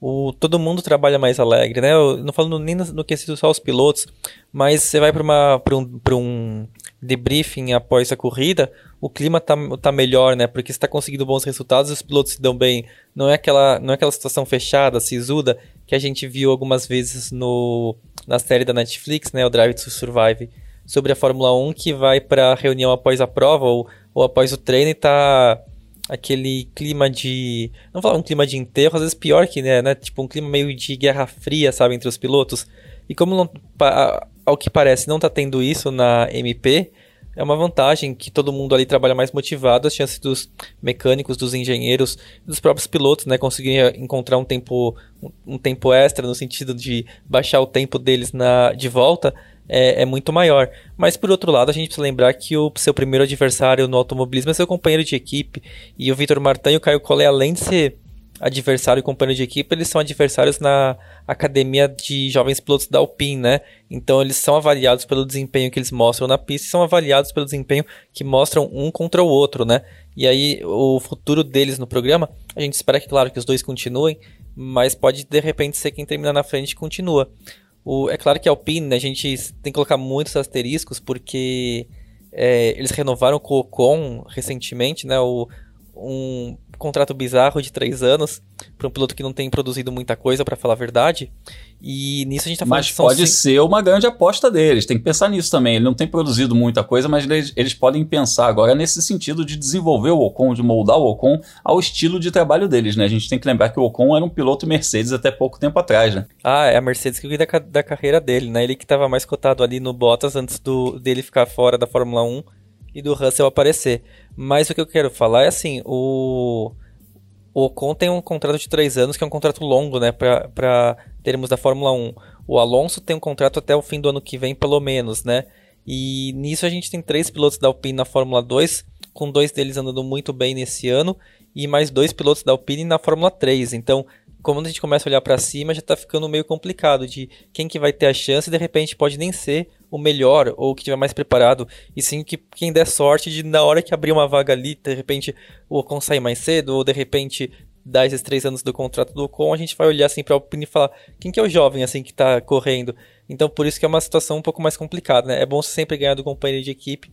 o, todo mundo trabalha mais alegre, né? Eu não falando nem no, no quesito só os pilotos, mas você vai para um, um debriefing após a corrida, o clima tá, tá melhor, né? Porque está conseguindo bons resultados, os pilotos se dão bem. Não é aquela, não é aquela situação fechada, sisuda, que a gente viu algumas vezes no, na série da Netflix, né? O Drive to Survive, sobre a Fórmula 1, que vai para reunião após a prova ou, ou após o treino e tá aquele clima de. Não falar um clima de enterro, às vezes pior que, né, né? Tipo, um clima meio de guerra fria, sabe, entre os pilotos. E como não, ao que parece não tá tendo isso na MP, é uma vantagem que todo mundo ali trabalha mais motivado, as chances dos mecânicos, dos engenheiros, dos próprios pilotos, né, conseguirem encontrar um tempo, um tempo extra no sentido de baixar o tempo deles na de volta é, é, muito maior. Mas por outro lado, a gente precisa lembrar que o seu primeiro adversário no automobilismo é seu companheiro de equipe. E o Vitor Martin e o Caio Collet, além de ser adversário e companheiro de equipe, eles são adversários na academia de jovens pilotos da Alpine, né? Então eles são avaliados pelo desempenho que eles mostram na pista e são avaliados pelo desempenho que mostram um contra o outro, né? E aí o futuro deles no programa, a gente espera que claro que os dois continuem, mas pode de repente ser quem termina na frente continua. O, é claro que a Alpine, né, a gente tem que colocar muitos asteriscos, porque é, eles renovaram com o Ocon recentemente, né, o, um contrato bizarro de três anos para um piloto que não tem produzido muita coisa, para falar a verdade. E nisso a gente tá falando Mas pode cinco... ser uma grande aposta deles, tem que pensar nisso também. Ele não tem produzido muita coisa, mas eles, eles podem pensar agora nesse sentido de desenvolver o Ocon, de moldar o Ocon ao estilo de trabalho deles, né? A gente tem que lembrar que o Ocon era um piloto Mercedes até pouco tempo atrás, né? Ah, é a Mercedes que cuida da, da carreira dele, né? Ele que estava mais cotado ali no Bottas antes do, dele ficar fora da Fórmula 1 e do Russell aparecer. Mas o que eu quero falar é assim, o... O Ocon tem um contrato de três anos, que é um contrato longo, né, para termos da Fórmula 1. O Alonso tem um contrato até o fim do ano que vem, pelo menos, né? E nisso a gente tem três pilotos da Alpine na Fórmula 2, com dois deles andando muito bem nesse ano, e mais dois pilotos da Alpine na Fórmula 3. Então, quando a gente começa a olhar para cima, já está ficando meio complicado de quem que vai ter a chance de repente pode nem ser o melhor ou o que estiver mais preparado, e sim que quem der sorte de na hora que abrir uma vaga ali, de repente o Ocon sair mais cedo ou de repente dar esses três anos do contrato do Ocon, a gente vai olhar assim para o Alpine e falar quem que é o jovem assim que está correndo. Então por isso que é uma situação um pouco mais complicada, né? É bom sempre ganhar do companheiro de equipe,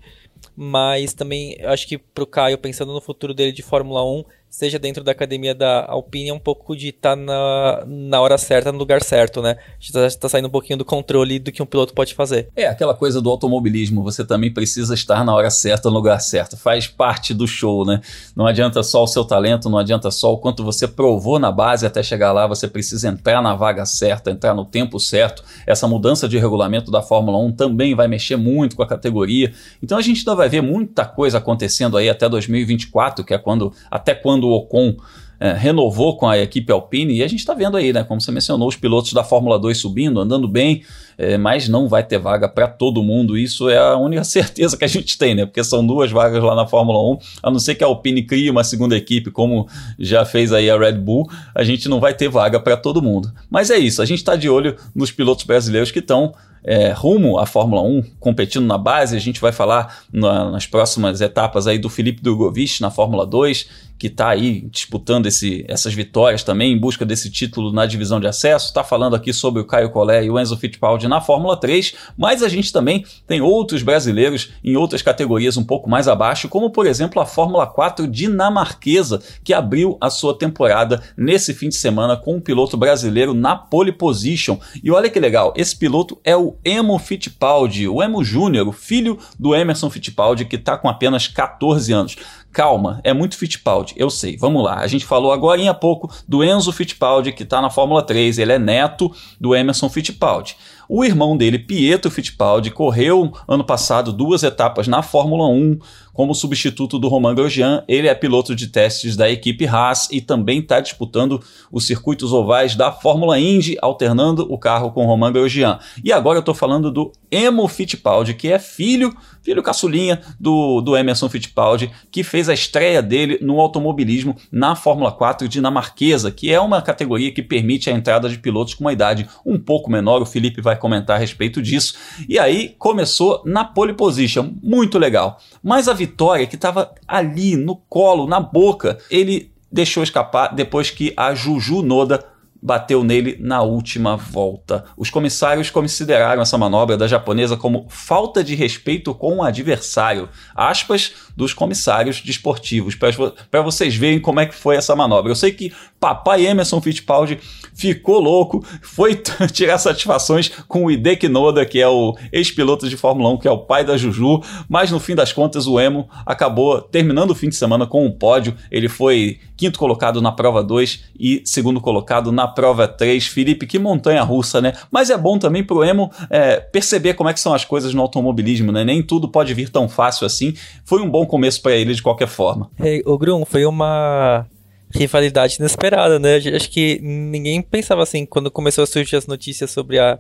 mas também acho que para o Caio, pensando no futuro dele de Fórmula 1, seja dentro da academia da Alpine, é um pouco de estar tá na, na hora certa, no lugar certo, né? A gente está tá saindo um pouquinho do controle do que um piloto pode fazer. É aquela coisa do automobilismo, você também precisa estar na hora certa, no lugar certo. Faz parte do show, né? Não adianta só o seu talento, não adianta só o quanto você provou na base até chegar lá, você precisa entrar na vaga certa, entrar no tempo certo. Essa mudança de regulamento da Fórmula 1 também vai mexer muito com a categoria. Então a gente ainda vai ver muita coisa acontecendo aí até 2024, que é quando até quando o Ocon é, renovou com a equipe Alpine e a gente está vendo aí, né? Como você mencionou, os pilotos da Fórmula 2 subindo, andando bem, é, mas não vai ter vaga para todo mundo. Isso é a única <laughs> certeza que a gente tem, né? Porque são duas vagas lá na Fórmula 1, a não ser que a Alpine crie uma segunda equipe, como já fez aí a Red Bull, a gente não vai ter vaga para todo mundo. Mas é isso, a gente está de olho nos pilotos brasileiros que estão é, rumo à Fórmula 1, competindo na base. A gente vai falar na, nas próximas etapas aí do Felipe Drogovic na Fórmula 2, que está aí disputando esse, essas vitórias também em busca desse título na divisão de acesso. Está falando aqui sobre o Caio Collet e o Enzo Fittipaldi na Fórmula 3, mas a gente também tem outros brasileiros em outras categorias um pouco mais abaixo, como por exemplo a Fórmula 4 dinamarquesa, que abriu a sua temporada nesse fim de semana com um piloto brasileiro na pole position. E olha que legal, esse piloto é o Emo Fittipaldi, o Emo Júnior, o filho do Emerson Fittipaldi, que está com apenas 14 anos. Calma, é muito Fittipaldi, eu sei. Vamos lá. A gente falou agora há pouco do Enzo Fittipaldi, que está na Fórmula 3. Ele é neto do Emerson Fittipaldi. O irmão dele, Pietro Fittipaldi, correu ano passado duas etapas na Fórmula 1 como substituto do Romain Grosjean. Ele é piloto de testes da equipe Haas e também está disputando os circuitos ovais da Fórmula Indy, alternando o carro com Romain Grosjean. E agora eu estou falando do Emo Fittipaldi, que é filho, filho caçulinha do, do Emerson Fittipaldi, que fez a estreia dele no automobilismo na Fórmula 4 dinamarquesa, que é uma categoria que permite a entrada de pilotos com uma idade um pouco menor. O Felipe vai comentar a respeito disso. E aí começou na pole position, muito legal. Mas a vitória que estava ali no colo, na boca, ele deixou escapar depois que a Juju Noda bateu nele na última volta. Os comissários consideraram essa manobra da japonesa como falta de respeito com o adversário. Aspas dos comissários desportivos, para vocês verem como é que foi essa manobra. Eu sei que papai Emerson Fittipaldi ficou louco, foi <laughs> tirar satisfações com o Hideki Noda, que é o ex-piloto de Fórmula 1, que é o pai da Juju, mas no fim das contas o Emo acabou terminando o fim de semana com um pódio. Ele foi quinto colocado na prova 2 e segundo colocado na prova 3. Felipe, que montanha russa, né? Mas é bom também pro Emo é, perceber como é que são as coisas no automobilismo, né? Nem tudo pode vir tão fácil assim. Foi um bom começo para ele de qualquer forma. Hey, o Grum, foi uma rivalidade inesperada, né? Acho que ninguém pensava assim quando começou a surgir as notícias sobre a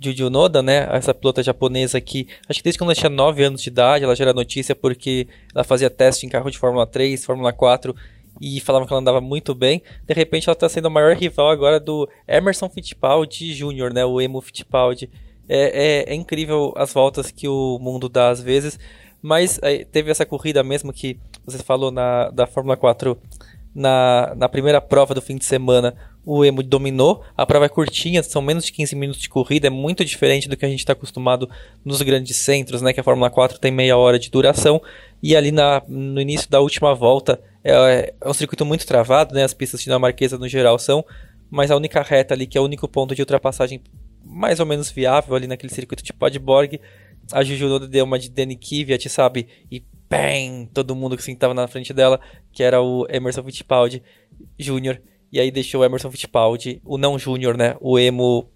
Juju Noda, né? Essa pilota japonesa que, acho que desde quando ela tinha 9 anos de idade, ela já era notícia porque ela fazia teste em carro de Fórmula 3, Fórmula 4 e falavam que ela andava muito bem. De repente ela está sendo a maior rival agora do Emerson Fittipaldi Jr., né? O Emo Fittipaldi. É, é, é, incrível as voltas que o mundo dá às vezes. Mas é, teve essa corrida mesmo que você falou na, da Fórmula 4 na, na primeira prova do fim de semana. O Emo dominou. A prova é curtinha, são menos de 15 minutos de corrida. É muito diferente do que a gente está acostumado nos grandes centros, né? Que a Fórmula 4 tem meia hora de duração. E ali na, no início da última volta é, é um circuito muito travado, né? As pistas dinamarquesas no geral são. mas a única reta ali, que é o único ponto de ultrapassagem mais ou menos viável ali naquele circuito de Podborg, a Juju Noda deu uma de Danny Kvyat, sabe? E bem, todo mundo que estava na frente dela, que era o Emerson Fittipaldi Jr. E aí deixou o Emerson Fittipaldi, o não Júnior, né? O emo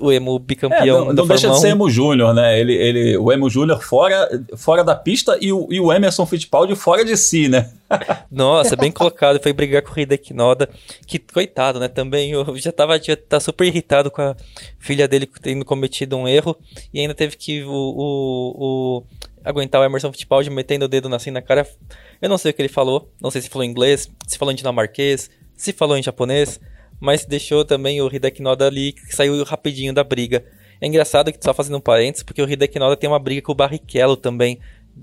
o emo bicampeão. É, não, não deixa de ser emo Júnior, né? Ele, ele, o emo Júnior fora, fora da pista e o, e o Emerson Fittipaldi fora de si, né? <laughs> Nossa, bem colocado. Foi brigar com o Hideki Noda. Que coitado, né? Também eu já tava já tá super irritado com a filha dele tendo cometido um erro e ainda teve que o, o, o aguentar o Emerson Fittipaldi metendo o dedo assim na cara. Eu não sei o que ele falou. Não sei se falou em inglês, se falou em dinamarquês, se falou em japonês mas deixou também o Hideki Noda ali, que saiu rapidinho da briga. É engraçado que, só fazendo um parênteses, porque o Hideki Noda tem uma briga com o Barrichello também.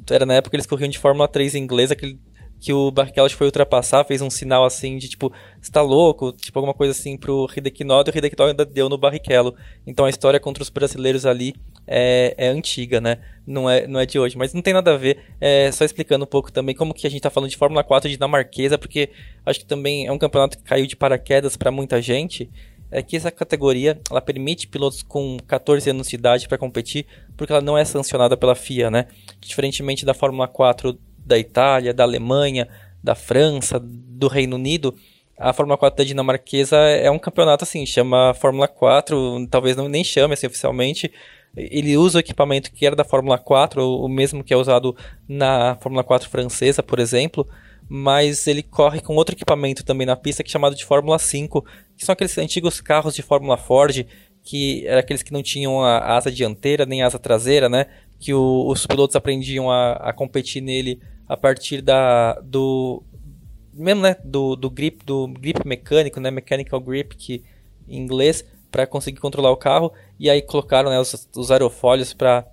Era na época que eles corriam de Fórmula 3 inglesa, que, que o Barrichello foi ultrapassar, fez um sinal assim de tipo, você tá louco? Tipo, alguma coisa assim pro Hideki Noda, e o Hideki Noda ainda deu no Barrichello. Então a história contra os brasileiros ali é, é, antiga, né? Não é, não é de hoje. Mas não tem nada a ver. É, só explicando um pouco também como que a gente tá falando de Fórmula 4 dinamarquesa, porque acho que também é um campeonato que caiu de paraquedas para muita gente. É que essa categoria ela permite pilotos com 14 anos de idade para competir, porque ela não é sancionada pela FIA, né? Diferentemente da Fórmula 4 da Itália, da Alemanha, da França, do Reino Unido, a Fórmula 4 da dinamarquesa é um campeonato assim, chama Fórmula 4, talvez não nem chame assim oficialmente, ele usa o equipamento que era da Fórmula 4, o mesmo que é usado na Fórmula 4 francesa, por exemplo, mas ele corre com outro equipamento também na pista que é chamado de Fórmula 5, que são aqueles antigos carros de Fórmula Ford, que eram aqueles que não tinham a asa dianteira nem a asa traseira, né? Que o, os pilotos aprendiam a, a, competir nele a partir da do mesmo né do, do grip do grip mecânico, né? Mechanical grip que em inglês para conseguir controlar o carro. E aí colocaram né, os, os aerofólios para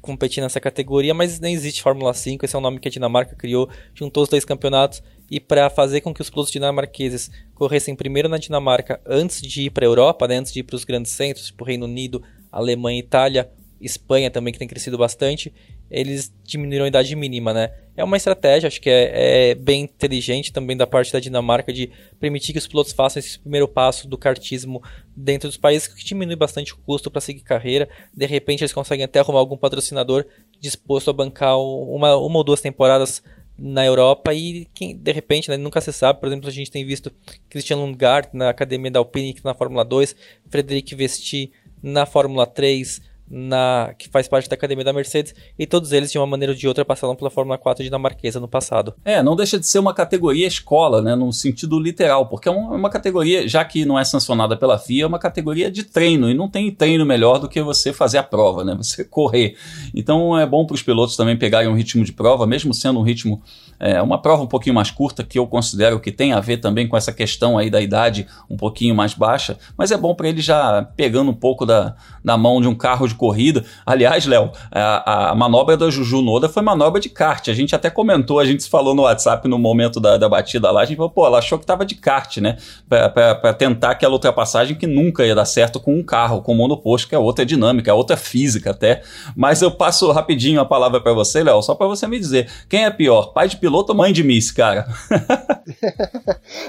competir nessa categoria, mas nem existe Fórmula 5, esse é um nome que a Dinamarca criou, juntou os dois campeonatos e para fazer com que os pilotos dinamarqueses corressem primeiro na Dinamarca antes de ir para a Europa, né, antes de ir para os grandes centros, tipo Reino Unido, Alemanha, Itália, Espanha também que tem crescido bastante, eles diminuíram a idade mínima, né? É uma estratégia, acho que é, é, bem inteligente também da parte da Dinamarca de permitir que os pilotos façam esse primeiro passo do kartismo dentro dos países, que diminui bastante o custo para seguir carreira. De repente eles conseguem até arrumar algum patrocinador disposto a bancar uma, uma ou duas temporadas na Europa e quem, de repente, né, nunca se sabe. Por exemplo, a gente tem visto Christian Lundgaard na academia da Alpine na Fórmula 2, Frederic Vesti na Fórmula 3, na, que faz parte da academia da Mercedes, e todos eles, de uma maneira ou de outra, passaram pela Fórmula 4 dinamarquesa no passado. É, não deixa de ser uma categoria escola, né, no sentido literal, porque é uma categoria, já que não é sancionada pela FIA, é uma categoria de treino, e não tem treino melhor do que você fazer a prova, né, <laughs> você correr. Então é bom para os pilotos também pegarem um ritmo de prova, mesmo sendo um ritmo é uma prova um pouquinho mais curta, que eu considero que tem a ver também com essa questão aí da idade um pouquinho mais baixa, mas é bom para ele já pegando um pouco da, da mão de um carro de corrida. Aliás, Léo, a, a, manobra da Juju Noda foi manobra de kart. A gente até comentou, a gente se falou no WhatsApp no momento da, da batida lá, a gente falou, pô, ela achou que tava de kart, né? Para tentar aquela ultrapassagem que nunca ia dar certo com um carro, com o monoposto, que é outra dinâmica, é outra física até. Mas eu passo rapidinho a palavra para você, Léo, só para você me dizer, quem é pior, pai de piloto piloto ou mãe de Miss, cara? <laughs>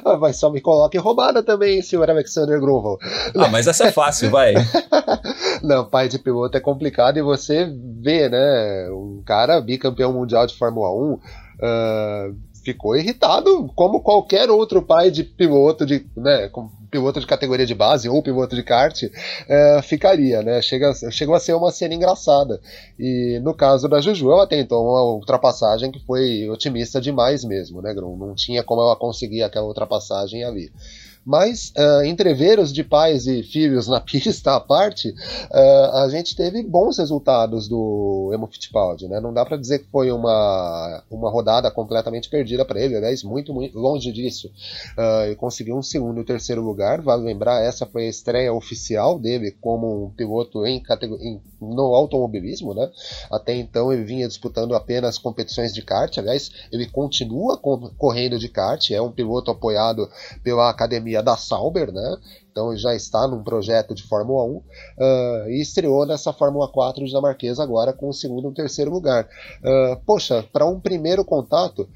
Ah, mas só me coloque roubada também, senhor Alexander Grovel. Ah, mas essa é fácil, vai. <laughs> Não, pai de piloto é complicado e você vê, né? Um cara bicampeão mundial de Fórmula 1. Uh, ah, ficou irritado, como qualquer outro pai de piloto de, né, piloto de categoria de base ou piloto de kart, é, ficaria, né? Chega, chegou a ser uma cena engraçada. E no caso da Juju, ela tentou uma ultrapassagem que foi otimista demais mesmo, né, Grum? Não tinha como ela conseguir aquela ultrapassagem ali. Mas, uh, entreveros de pais e filhos na <laughs> pista à parte, uh, a gente teve bons resultados do Emo Fittipaldi, né? Não dá para dizer que foi uma, uma rodada completamente perdida para ele, aliás, muito, muito longe disso. Uh, ele conseguiu um segundo e terceiro lugar, vale lembrar, essa foi a estreia oficial dele como um piloto em, em, no automobilismo, né? Até então ele vinha disputando apenas competições de kart, aliás, ele continua correndo de kart, é um piloto apoiado pela academia academia da Sauber, né? Então já está num projeto de Fórmula 1 uh, ah, e estreou nessa Fórmula 4 dinamarquesa agora com o segundo e terceiro lugar. Uh, poxa, para um primeiro contato,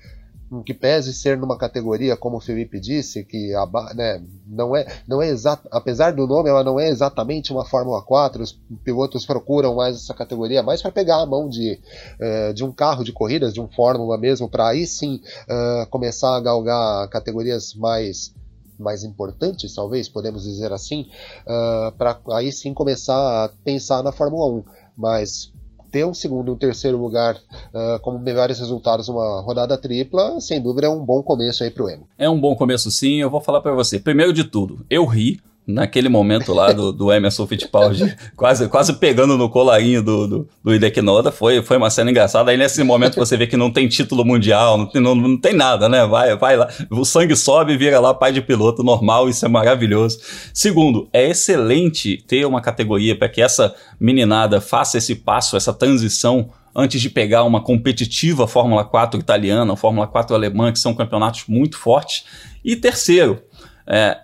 que pese ser numa categoria, como o Felipe disse, que a, né, não é, não é exato, apesar do nome, ela não é exatamente uma Fórmula 4, os pilotos procuram mais essa categoria mais para pegar a mão de, uh, de um carro de corridas, de um Fórmula mesmo, para aí sim uh, começar a galgar categorias mais mais importantes, talvez, podemos dizer assim, uh, para aí sim começar a pensar na Fórmula 1. Mas ter um segundo e um terceiro lugar uh, como melhores resultados numa rodada tripla, sem dúvida é um bom começo aí pro Emo. É um bom começo sim, eu vou falar para você. Primeiro de tudo, eu ri naquele momento lá do, do Emerson Fittipaldi, <laughs> quase, quase pegando no colarinho do, do, do Hideki Noda, foi, foi uma cena engraçada. Aí nesse momento você vê que não tem título mundial, não tem, não, não tem nada, né? Vai, vai lá, o sangue sobe e vira lá pai de piloto normal, isso é maravilhoso. Segundo, é excelente ter uma categoria para que essa meninada faça esse passo, essa transição antes de pegar uma competitiva Fórmula 4 italiana, Fórmula 4 alemã, que são campeonatos muito fortes. E terceiro, é,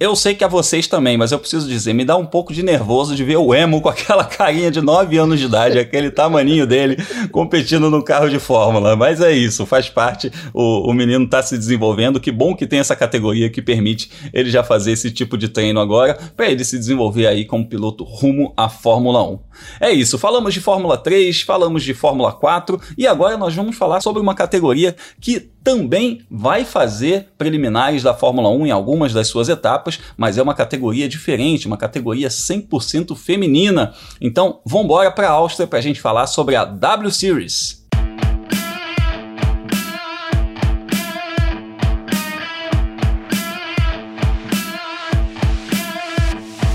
eu sei que a vocês também, mas eu preciso dizer, me dá um pouco de nervoso de ver o Emo com aquela carinha de 9 anos de idade, aquele tamaninho dele, competindo no carro de Fórmula. Mas é isso, faz parte, o, o menino está se desenvolvendo. Que bom que tem essa categoria que permite ele já fazer esse tipo de treino agora, para ele se desenvolver aí como piloto rumo à Fórmula 1. É isso, falamos de Fórmula 3, falamos de Fórmula 4 e agora nós vamos falar sobre uma categoria que também vai fazer preliminares da Fórmula 1 em algumas das suas etapas, mas é uma categoria diferente, uma categoria 100% feminina. Então, vamos embora para a Áustria para a gente falar sobre a W Series.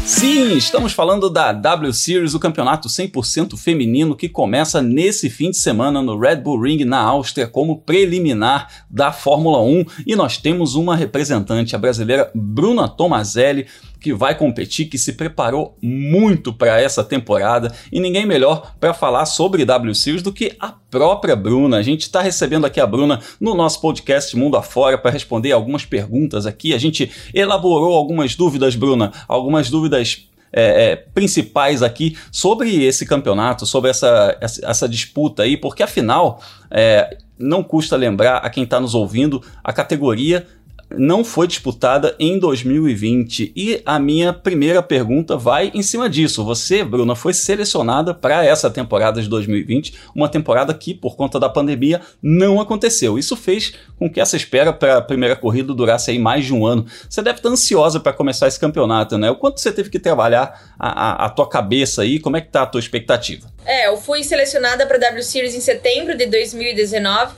Sim, estamos falando da W Series, o campeonato 100% feminino que começa nesse fim de semana no Red Bull Ring na Áustria como preliminar da Fórmula 1 e nós temos uma representante, a brasileira Bruna Tomazelli, que vai competir, que se preparou muito para essa temporada e ninguém melhor para falar sobre W Series do que a própria Bruna. A gente está recebendo aqui a Bruna no nosso podcast Mundo Afora para responder algumas perguntas aqui. A gente elaborou algumas dúvidas, Bruna, algumas dúvidas é, é, principais aqui sobre esse campeonato, sobre essa, essa, essa disputa aí, porque afinal, é, não custa lembrar a quem está nos ouvindo, a categoria não foi disputada em 2020. E a minha primeira pergunta vai em cima disso. Você, Bruna, foi selecionada para essa temporada de 2020, uma temporada que, por conta da pandemia, não aconteceu. Isso fez com que essa espera para a primeira corrida durasse aí mais de um ano. Você deve estar ansiosa para começar esse campeonato, né? O quanto você teve que trabalhar a, a, a tua cabeça aí? Como é que tá a tua expectativa? É, eu fui selecionada para a W Series em setembro de 2019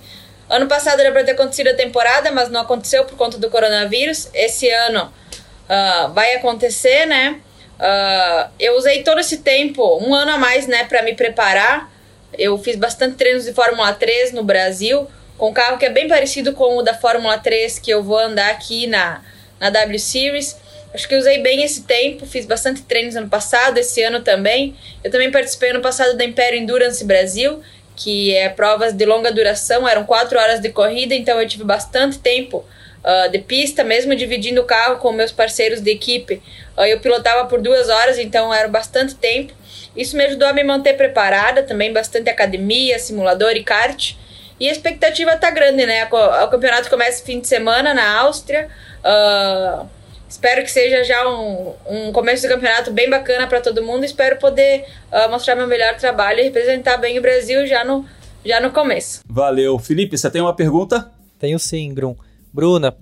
Ano passado era para ter acontecido a temporada, mas não aconteceu por conta do coronavírus. Esse ano uh, vai acontecer, né? Uh, eu usei todo esse tempo, um ano a mais, né, para me preparar. Eu fiz bastante treinos de Fórmula 3 no Brasil, com um carro que é bem parecido com o da Fórmula 3 que eu vou andar aqui na, na W Series. Acho que usei bem esse tempo, fiz bastante treinos ano passado, esse ano também. Eu também participei ano passado da Império Endurance Brasil, que é provas de longa duração, eram quatro horas de corrida, então eu tive bastante tempo uh, de pista, mesmo dividindo o carro com meus parceiros de equipe. Uh, eu pilotava por duas horas, então era bastante tempo. Isso me ajudou a me manter preparada, também bastante academia, simulador e kart. E a expectativa tá grande, né? O campeonato começa fim de semana na Áustria. Uh, Espero que seja já um, um começo de campeonato bem bacana para todo mundo. Espero poder uh, mostrar meu melhor trabalho e representar bem o Brasil já no, já no começo. Valeu. Felipe, você tem uma pergunta? Tenho sim, Grum. Bruna,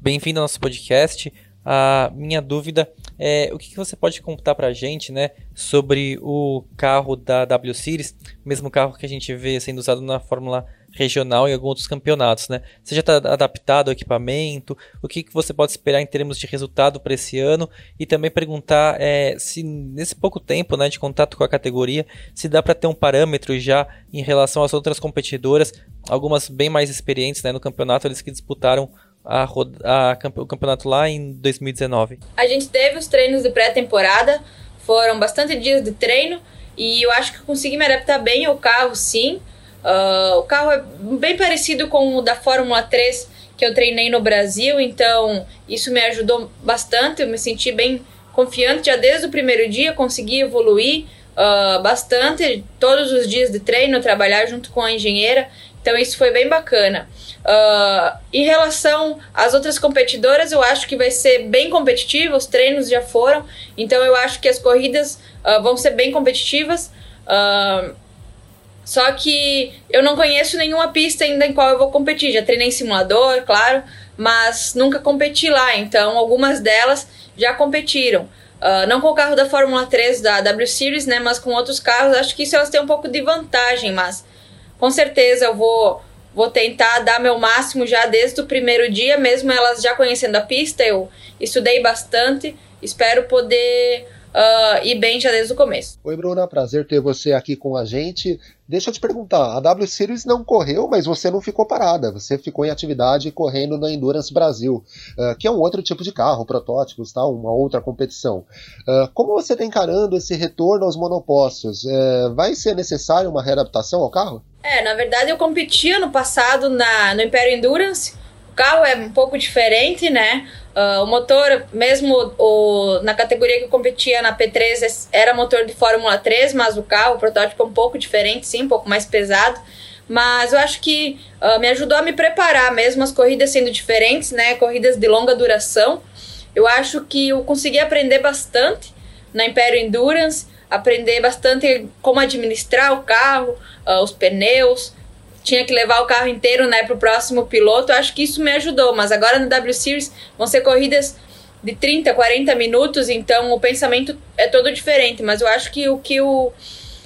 bem-vindo ao nosso podcast. A minha dúvida é o que, que você pode contar para a gente né, sobre o carro da W Series, mesmo carro que a gente vê sendo usado na Fórmula regional em alguns outros campeonatos, né? Você já está adaptado ao equipamento? O que, que você pode esperar em termos de resultado para esse ano? E também perguntar é, se nesse pouco tempo né, de contato com a categoria, se dá para ter um parâmetro já em relação às outras competidoras, algumas bem mais experientes né, no campeonato, eles que disputaram a, a, o campeonato lá em 2019. A gente teve os treinos de pré-temporada, foram bastante dias de treino e eu acho que consegui me adaptar bem ao carro, sim. Uh, o carro é bem parecido com o da Fórmula 3 que eu treinei no Brasil, então isso me ajudou bastante. Eu me senti bem confiante já desde o primeiro dia, consegui evoluir uh, bastante todos os dias de treino, trabalhar junto com a engenheira. Então isso foi bem bacana. Uh, em relação às outras competidoras, eu acho que vai ser bem competitivo, os treinos já foram, então eu acho que as corridas uh, vão ser bem competitivas. Uh, só que eu não conheço nenhuma pista ainda em qual eu vou competir. Já treinei em simulador, claro, mas nunca competi lá, então algumas delas já competiram. Uh, não com o carro da Fórmula 3 da W Series, né, mas com outros carros, acho que isso elas têm um pouco de vantagem, mas com certeza eu vou vou tentar dar meu máximo já desde o primeiro dia, mesmo elas já conhecendo a pista, eu estudei bastante, espero poder uh, ir bem já desde o começo. Oi, Bruna, prazer ter você aqui com a gente. Deixa eu te perguntar, a W Series não correu, mas você não ficou parada, você ficou em atividade correndo na Endurance Brasil, uh, que é um outro tipo de carro, protótipos, tá? uma outra competição. Uh, como você está encarando esse retorno aos monopostos? Uh, vai ser necessário uma readaptação ao carro? É, na verdade eu competia no passado na, no Império Endurance, carro é um pouco diferente, né? Uh, o motor, mesmo o, na categoria que eu competia na P3, era motor de Fórmula 3, mas o carro, o protótipo é um pouco diferente, sim, um pouco mais pesado. Mas eu acho que uh, me ajudou a me preparar, mesmo as corridas sendo diferentes, né? Corridas de longa duração. Eu acho que eu consegui aprender bastante na Império Endurance, aprender bastante como administrar o carro, uh, os pneus, tinha que levar o carro inteiro, né, pro próximo piloto. Eu acho que isso me ajudou, mas agora no W Series vão ser corridas de 30, 40 minutos, então o pensamento é todo diferente, mas eu acho que o que eu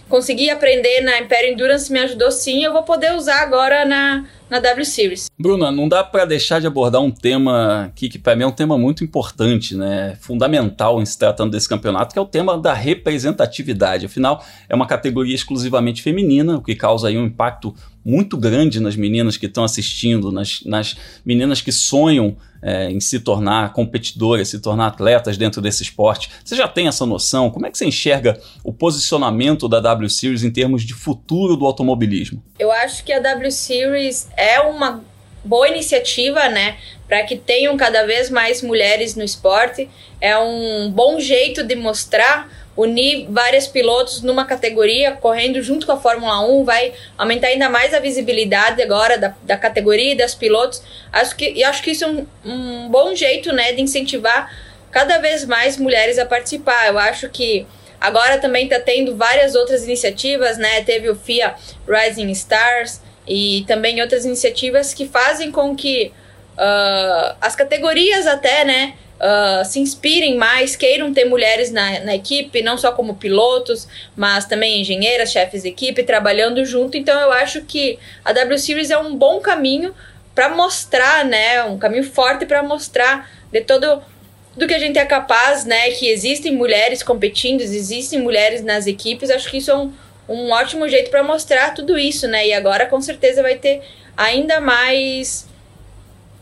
consegui aprender na Império Endurance me ajudou sim, eu vou poder usar agora na na W Series. Bruna, não dá para deixar de abordar um tema aqui que para mim é um tema muito importante, né? Fundamental em se tratando desse campeonato, que é o tema da representatividade. Afinal, é uma categoria exclusivamente feminina, o que causa aí um impacto muito grande nas meninas que estão assistindo, nas, nas meninas que sonham é, em se tornar competidoras, se tornar atletas dentro desse esporte. Você já tem essa noção? Como é que você enxerga o posicionamento da W Series em termos de futuro do automobilismo? Eu acho que a W Series é uma boa iniciativa, né? Para que tenham cada vez mais mulheres no esporte. É um bom jeito de mostrar unir vários pilotos numa categoria, correndo junto com a Fórmula 1, vai aumentar ainda mais a visibilidade agora da, da categoria e das pilotos. Acho que, e acho que isso é um, um bom jeito né, de incentivar cada vez mais mulheres a participar. Eu acho que agora também está tendo várias outras iniciativas, né? Teve o FIA Rising Stars e também outras iniciativas que fazem com que uh, as categorias até, né? Uh, se inspirem mais, queiram ter mulheres na, na equipe, não só como pilotos, mas também engenheiras, chefes de equipe, trabalhando junto. Então eu acho que a W Series é um bom caminho para mostrar, né, um caminho forte para mostrar de todo do que a gente é capaz, né, que existem mulheres competindo, existem mulheres nas equipes. Acho que isso é um, um ótimo jeito para mostrar tudo isso, né? E agora com certeza vai ter ainda mais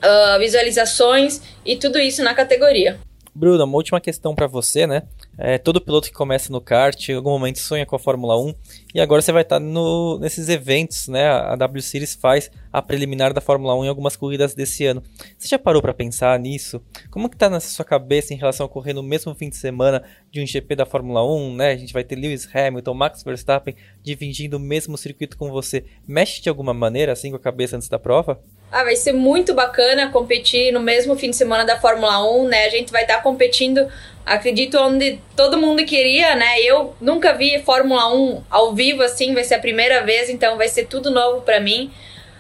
uh, visualizações e tudo isso na categoria. Bruno, uma última questão para você, né? É, todo piloto que começa no kart, em algum momento sonha com a Fórmula 1, e agora você vai estar tá no, nesses eventos, né? A W Series faz a preliminar da Fórmula 1 em algumas corridas desse ano. Você já parou para pensar nisso? Como que tá na sua cabeça em relação a correr no mesmo fim de semana de um GP da Fórmula 1, né? A gente vai ter Lewis Hamilton, Max Verstappen dividindo o mesmo circuito com você. Mexe de alguma maneira assim com a cabeça antes da prova? Ah, vai ser muito bacana competir no mesmo fim de semana da Fórmula 1, né? A gente vai estar tá competindo, acredito, onde todo mundo queria, né? Eu nunca vi Fórmula 1 ao vivo assim, vai ser a primeira vez, então vai ser tudo novo para mim.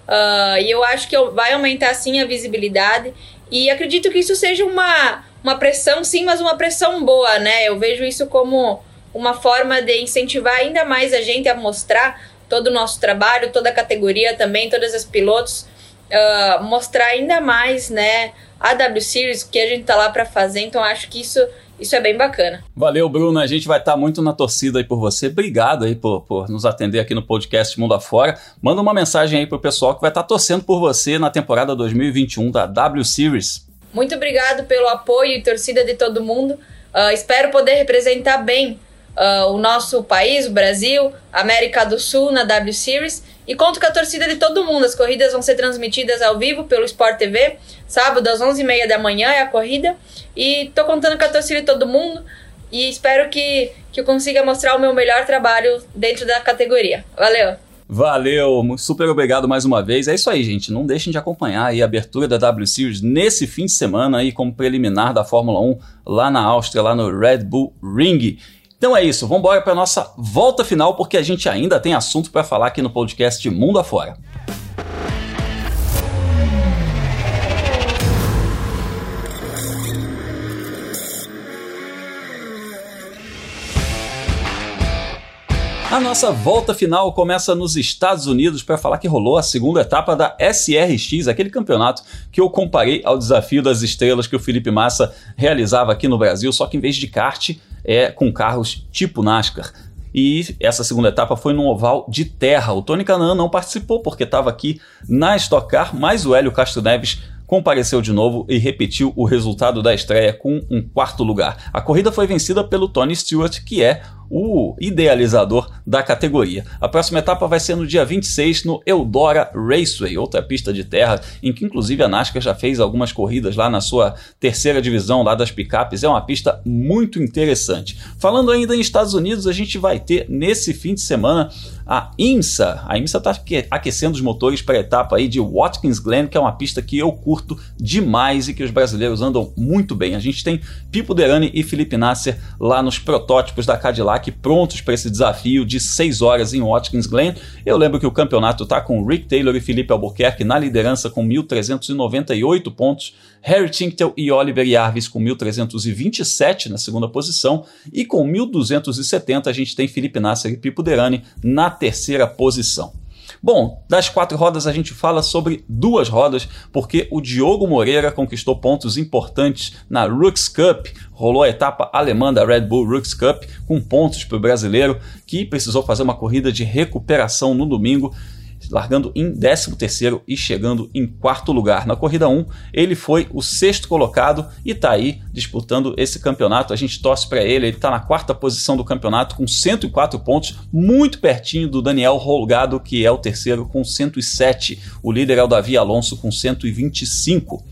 Uh, e eu acho que vai aumentar sim a visibilidade. E acredito que isso seja uma, uma pressão, sim, mas uma pressão boa, né? Eu vejo isso como uma forma de incentivar ainda mais a gente a mostrar todo o nosso trabalho, toda a categoria também, todas as pilotos uh, mostrar ainda mais, né, a W Series, que a gente tá lá para fazer. Então acho que isso isso é bem bacana. Valeu, Bruno. A gente vai estar tá muito na torcida aí por você. Obrigado aí por, por nos atender aqui no podcast Mundo Afora. Manda uma mensagem aí pro pessoal que vai estar tá torcendo por você na temporada 2021 da W Series. Muito obrigado pelo apoio e torcida de todo mundo. Uh, espero poder representar bem uh, o nosso país, o Brasil, América do Sul na W Series e conto com a torcida de todo mundo. As corridas vão ser transmitidas ao vivo pelo Sport TV. Sábado às 11h30 da manhã é a corrida. E tô contando com a torcida de todo mundo. E espero que, que eu consiga mostrar o meu melhor trabalho dentro da categoria. Valeu! Valeu, super obrigado mais uma vez. É isso aí, gente. Não deixem de acompanhar a abertura da W Series nesse fim de semana aí como preliminar da Fórmula 1 lá na Áustria, lá no Red Bull Ring. Então é isso, vamos embora para nossa volta final porque a gente ainda tem assunto para falar aqui no podcast Mundo Afora. A nossa volta final começa nos Estados Unidos para falar que rolou a segunda etapa da SRX, aquele campeonato que eu comparei ao desafio das estrelas que o Felipe Massa realizava aqui no Brasil, só que em vez de kart é com carros tipo NASCAR. E essa segunda etapa foi no oval de terra. O Tony Canan não participou porque estava aqui na Stock Car, mas o Hélio Castro Neves compareceu de novo e repetiu o resultado da estreia com um quarto lugar. A corrida foi vencida pelo Tony Stewart, que é o idealizador da categoria. A próxima etapa vai ser no dia 26 no Eldora Raceway, outra pista de terra, em que inclusive a NASCAR já fez algumas corridas lá na sua terceira divisão lá das picapes. É uma pista muito interessante. Falando ainda em Estados Unidos, a gente vai ter nesse fim de semana a IMSA. A IMSA está aquecendo os motores para a etapa aí de Watkins Glen, que é uma pista que eu curto demais e que os brasileiros andam muito bem. A gente tem Pipo Derani e Felipe Nasser lá nos protótipos da Cadillac prontos para esse desafio de 6 horas em Watkins Glen. Eu lembro que o campeonato está com Rick Taylor e Felipe Albuquerque na liderança com 1.398 pontos, Harry Tinktel e Oliver Jarvis com 1.327 na segunda posição e com 1.270 a gente tem Felipe Nasser e Pipo Derani na terceira posição. Bom, das quatro rodas a gente fala sobre duas rodas, porque o Diogo Moreira conquistou pontos importantes na Rooks Cup, rolou a etapa alemã da Red Bull Rooks Cup, com pontos para o brasileiro, que precisou fazer uma corrida de recuperação no domingo largando em 13º e chegando em quarto lugar. Na corrida 1, ele foi o sexto colocado e está aí disputando esse campeonato. A gente torce para ele, ele está na quarta posição do campeonato com 104 pontos, muito pertinho do Daniel Rolgado, que é o terceiro com 107. O líder é o Davi Alonso com 125.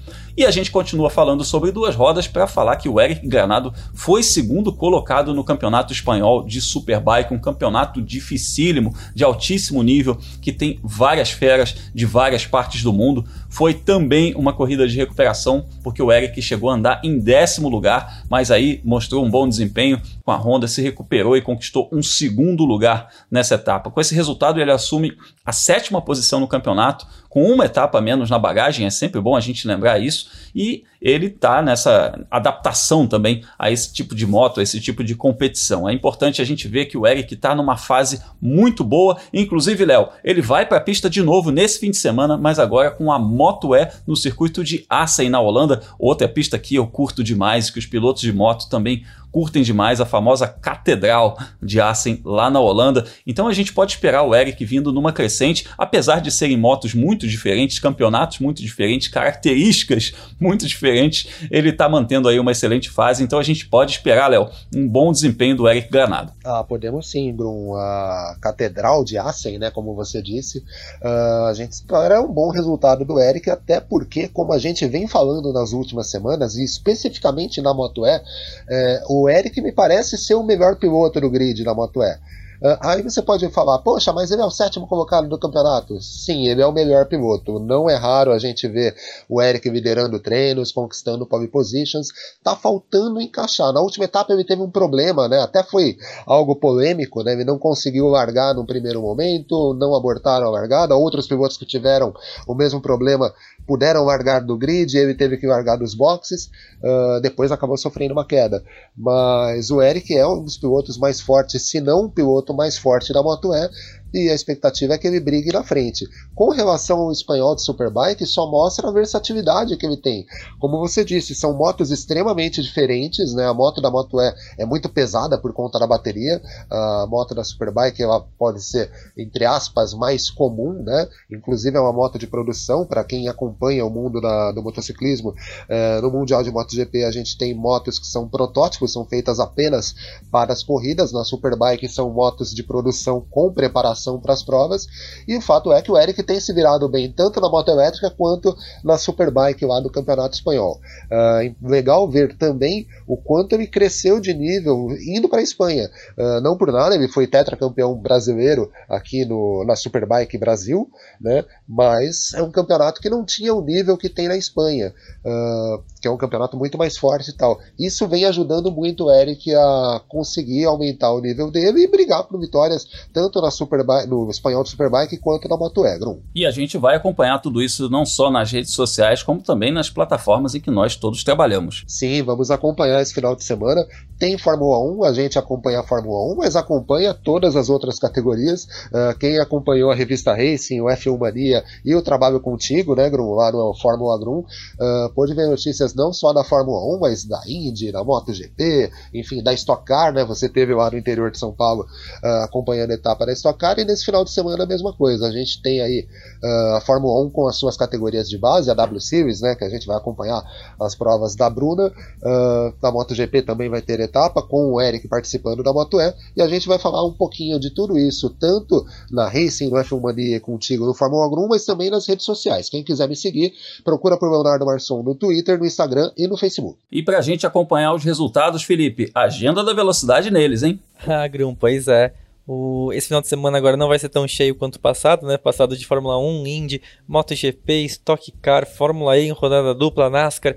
E a gente continua falando sobre duas rodas para falar que o Eric Granado foi segundo colocado no Campeonato Espanhol de Superbike, um campeonato dificílimo, de altíssimo nível, que tem várias feras de várias partes do mundo. Foi também uma corrida de recuperação, porque o Eric chegou a andar em décimo lugar, mas aí mostrou um bom desempenho com a Honda, se recuperou e conquistou um segundo lugar nessa etapa. Com esse resultado, ele assume a sétima posição no campeonato, com uma etapa menos na bagagem, é sempre bom a gente lembrar isso, e ele está nessa adaptação também a esse tipo de moto, a esse tipo de competição. É importante a gente ver que o Eric está numa fase muito boa, inclusive, Léo, ele vai para a pista de novo nesse fim de semana, mas agora com a Moto E no circuito de Assen na Holanda, outra pista que eu curto demais, que os pilotos de moto também curtem demais a famosa Catedral de Assen lá na Holanda. Então a gente pode esperar o Eric vindo numa crescente, apesar de serem motos muito diferentes, campeonatos muito diferentes, características <laughs> muito diferentes, ele está mantendo aí uma excelente fase. Então a gente pode esperar, Léo, um bom desempenho do Eric Granado. Ah, podemos sim, Brum. A Catedral de Assen, né, como você disse, uh, a gente espera um bom resultado do Eric, até porque, como a gente vem falando nas últimas semanas, e especificamente na Moto E, é, o o Eric me parece ser o melhor piloto do grid na Moto E. Uh, aí você pode falar, poxa, mas ele é o sétimo colocado do campeonato. Sim, ele é o melhor piloto. Não é raro a gente ver o Eric liderando treinos, conquistando pole positions. Tá faltando encaixar. Na última etapa ele teve um problema, né? Até foi algo polêmico, né? Ele não conseguiu largar no primeiro momento, não abortaram a largada. Outros pilotos que tiveram o mesmo problema puderam largar do grid, ele teve que largar dos boxes, uh, depois acabou sofrendo uma queda. Mas o Eric é um dos pilotos mais fortes, se não o piloto mais forte da Moto E, e a expectativa é que ele brigue na frente. Com relação ao espanhol de Superbike, só mostra a versatilidade que ele tem. Como você disse, são motos extremamente diferentes, né? A moto da Moto E é muito pesada por conta da bateria. A moto da Superbike ela pode ser, entre aspas, mais comum, né? Inclusive é uma moto de produção para quem acompanha o mundo da, do motociclismo. É, no Mundial de MotoGP a gente tem motos que são protótipos, são feitas apenas para as corridas. Na Superbike são motos de produção com preparação preparação para as provas. E o fato é que o Eric tem se virado bem tanto na moto elétrica quanto na Superbike lá do Campeonato Espanhol. Uh, legal ver também o quanto ele cresceu de nível indo para a Espanha. Uh, não por nada, ele foi tetracampeão brasileiro aqui no, na Superbike Brasil, né? mas é um campeonato que não tinha o nível que tem na Espanha, uh, que é um campeonato muito mais forte e tal. Isso vem ajudando muito o Eric a conseguir aumentar o nível dele e brigar por vitórias tanto na Superbike, no espanhol de Superbike quanto na Moto Egron. E a gente vai acompanhar tudo isso não só nas redes sociais, como também nas plataformas em que nós todos trabalhamos. Sim, vamos acompanhar esse final de semana. Tem Fórmula 1, a gente acompanha a Fórmula 1, mas acompanha todas as outras categorias. Uh, quem acompanhou a revista Racing, o F1 Mania e o Trabalho Contigo, né, Grum, lá no Fórmula Grum, uh, pôde ver notícias não só da Fórmula 1, mas da Indy, da MotoGP, enfim, da Stock Car, né? Você teve lá no interior de São Paulo uh, acompanhando a etapa da Stock Car e nesse final de semana a mesma coisa. A gente tem aí uh, a Fórmula 1 com as suas categorias de base, a W Series, né? Que a gente vai acompanhar as provas da Bruna. Uh, na MotoGP também vai ter etapa com o Eric participando da Moto E e a gente vai falar um pouquinho de tudo isso, tanto na Racing, no F1 Mania contigo no Fórmula 1, mas também nas redes sociais. Quem quiser me seguir, procura por Leonardo Marçom no Twitter, no Instagram e no Facebook. E pra gente acompanhar os resultados, Felipe, agenda da velocidade neles, hein? <laughs> Ah, Grum, pois é. O, esse final de semana agora não vai ser tão cheio quanto o passado, né? Passado de Fórmula 1, Indy, MotoGP, Stock Car, Fórmula E, rodada dupla, NASCAR.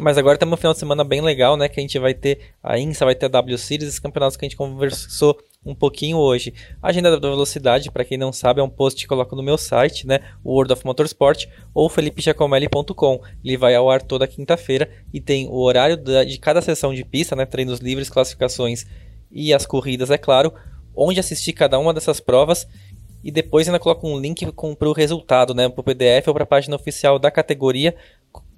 Mas agora temos um final de semana bem legal, né? Que a gente vai ter a INSA, vai ter a W Series, esses campeonatos que a gente conversou um pouquinho hoje. A agenda da velocidade, para quem não sabe, é um post que coloco no meu site, né? World of Motorsport ou felipejacomelli.com. Ele vai ao ar toda quinta-feira e tem o horário de cada sessão de pista, né? Treinos livres, classificações e as corridas, é claro, onde assistir cada uma dessas provas e depois ainda coloco um link para o resultado, né, para o PDF ou para a página oficial da categoria,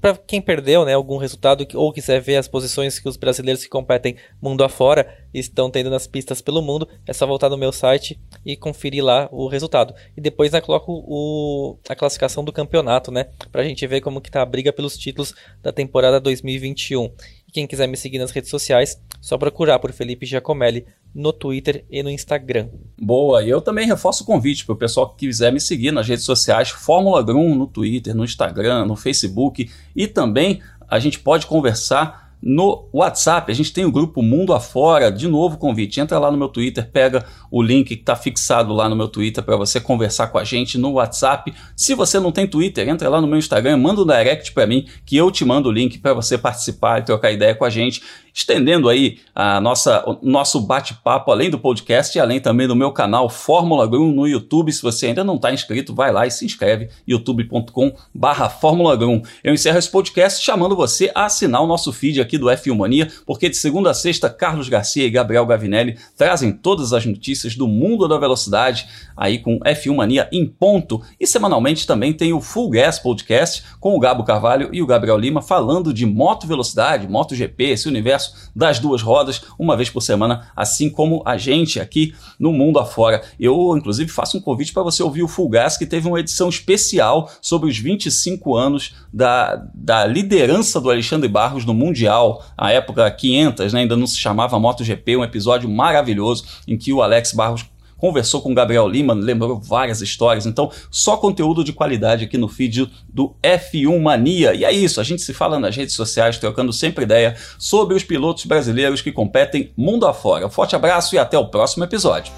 para quem perdeu né, algum resultado ou quiser ver as posições que os brasileiros que competem mundo afora estão tendo nas pistas pelo mundo, é só voltar no meu site e conferir lá o resultado. E depois né, coloco o, a classificação do campeonato, né, para a gente ver como que tá a briga pelos títulos da temporada 2021. Quem quiser me seguir nas redes sociais, só procurar por Felipe Giacomelli no Twitter e no Instagram. Boa, e eu também reforço o convite para o pessoal que quiser me seguir nas redes sociais, Fórmula Grum no Twitter, no Instagram, no Facebook e também a gente pode conversar no WhatsApp. A gente tem o grupo Mundo Afora. De novo, convite. Entra lá no meu Twitter, pega o link que está fixado lá no meu Twitter para você conversar com a gente no WhatsApp. Se você não tem Twitter, entra lá no meu Instagram, manda um direct para mim que eu te mando o link para você participar e trocar ideia com a gente estendendo aí a nossa, o nosso bate-papo além do podcast e além também do meu canal Fórmula Grum no YouTube. Se você ainda não está inscrito, vai lá e se inscreve youtube.com barra Fórmula Grum. Eu encerro esse podcast chamando você a assinar o nosso feed aqui do F1 Mania, porque de segunda a sexta, Carlos Garcia e Gabriel Gavinelli trazem todas as notícias do mundo da velocidade aí com F1 Mania em ponto. E semanalmente também tem o Full Gas Podcast com o Gabo Carvalho e o Gabriel Lima falando de moto velocidade, MotoGP, esse universo das duas rodas, uma vez por semana, assim como a gente aqui no mundo afora. Eu, inclusive, faço um convite para você ouvir o Full que teve uma edição especial sobre os 25 anos da, da liderança do Alexandre Barros no Mundial, a época 500, né, ainda não se chamava MotoGP, um episódio maravilhoso em que o Alex Barros conversou com o Gabriel Lima, lembrou várias histórias. Então, só conteúdo de qualidade aqui no feed do F1 Mania. E é isso, a gente se fala nas redes sociais, trocando sempre ideia sobre os pilotos brasileiros que competem mundo afora. Forte abraço e até o próximo episódio.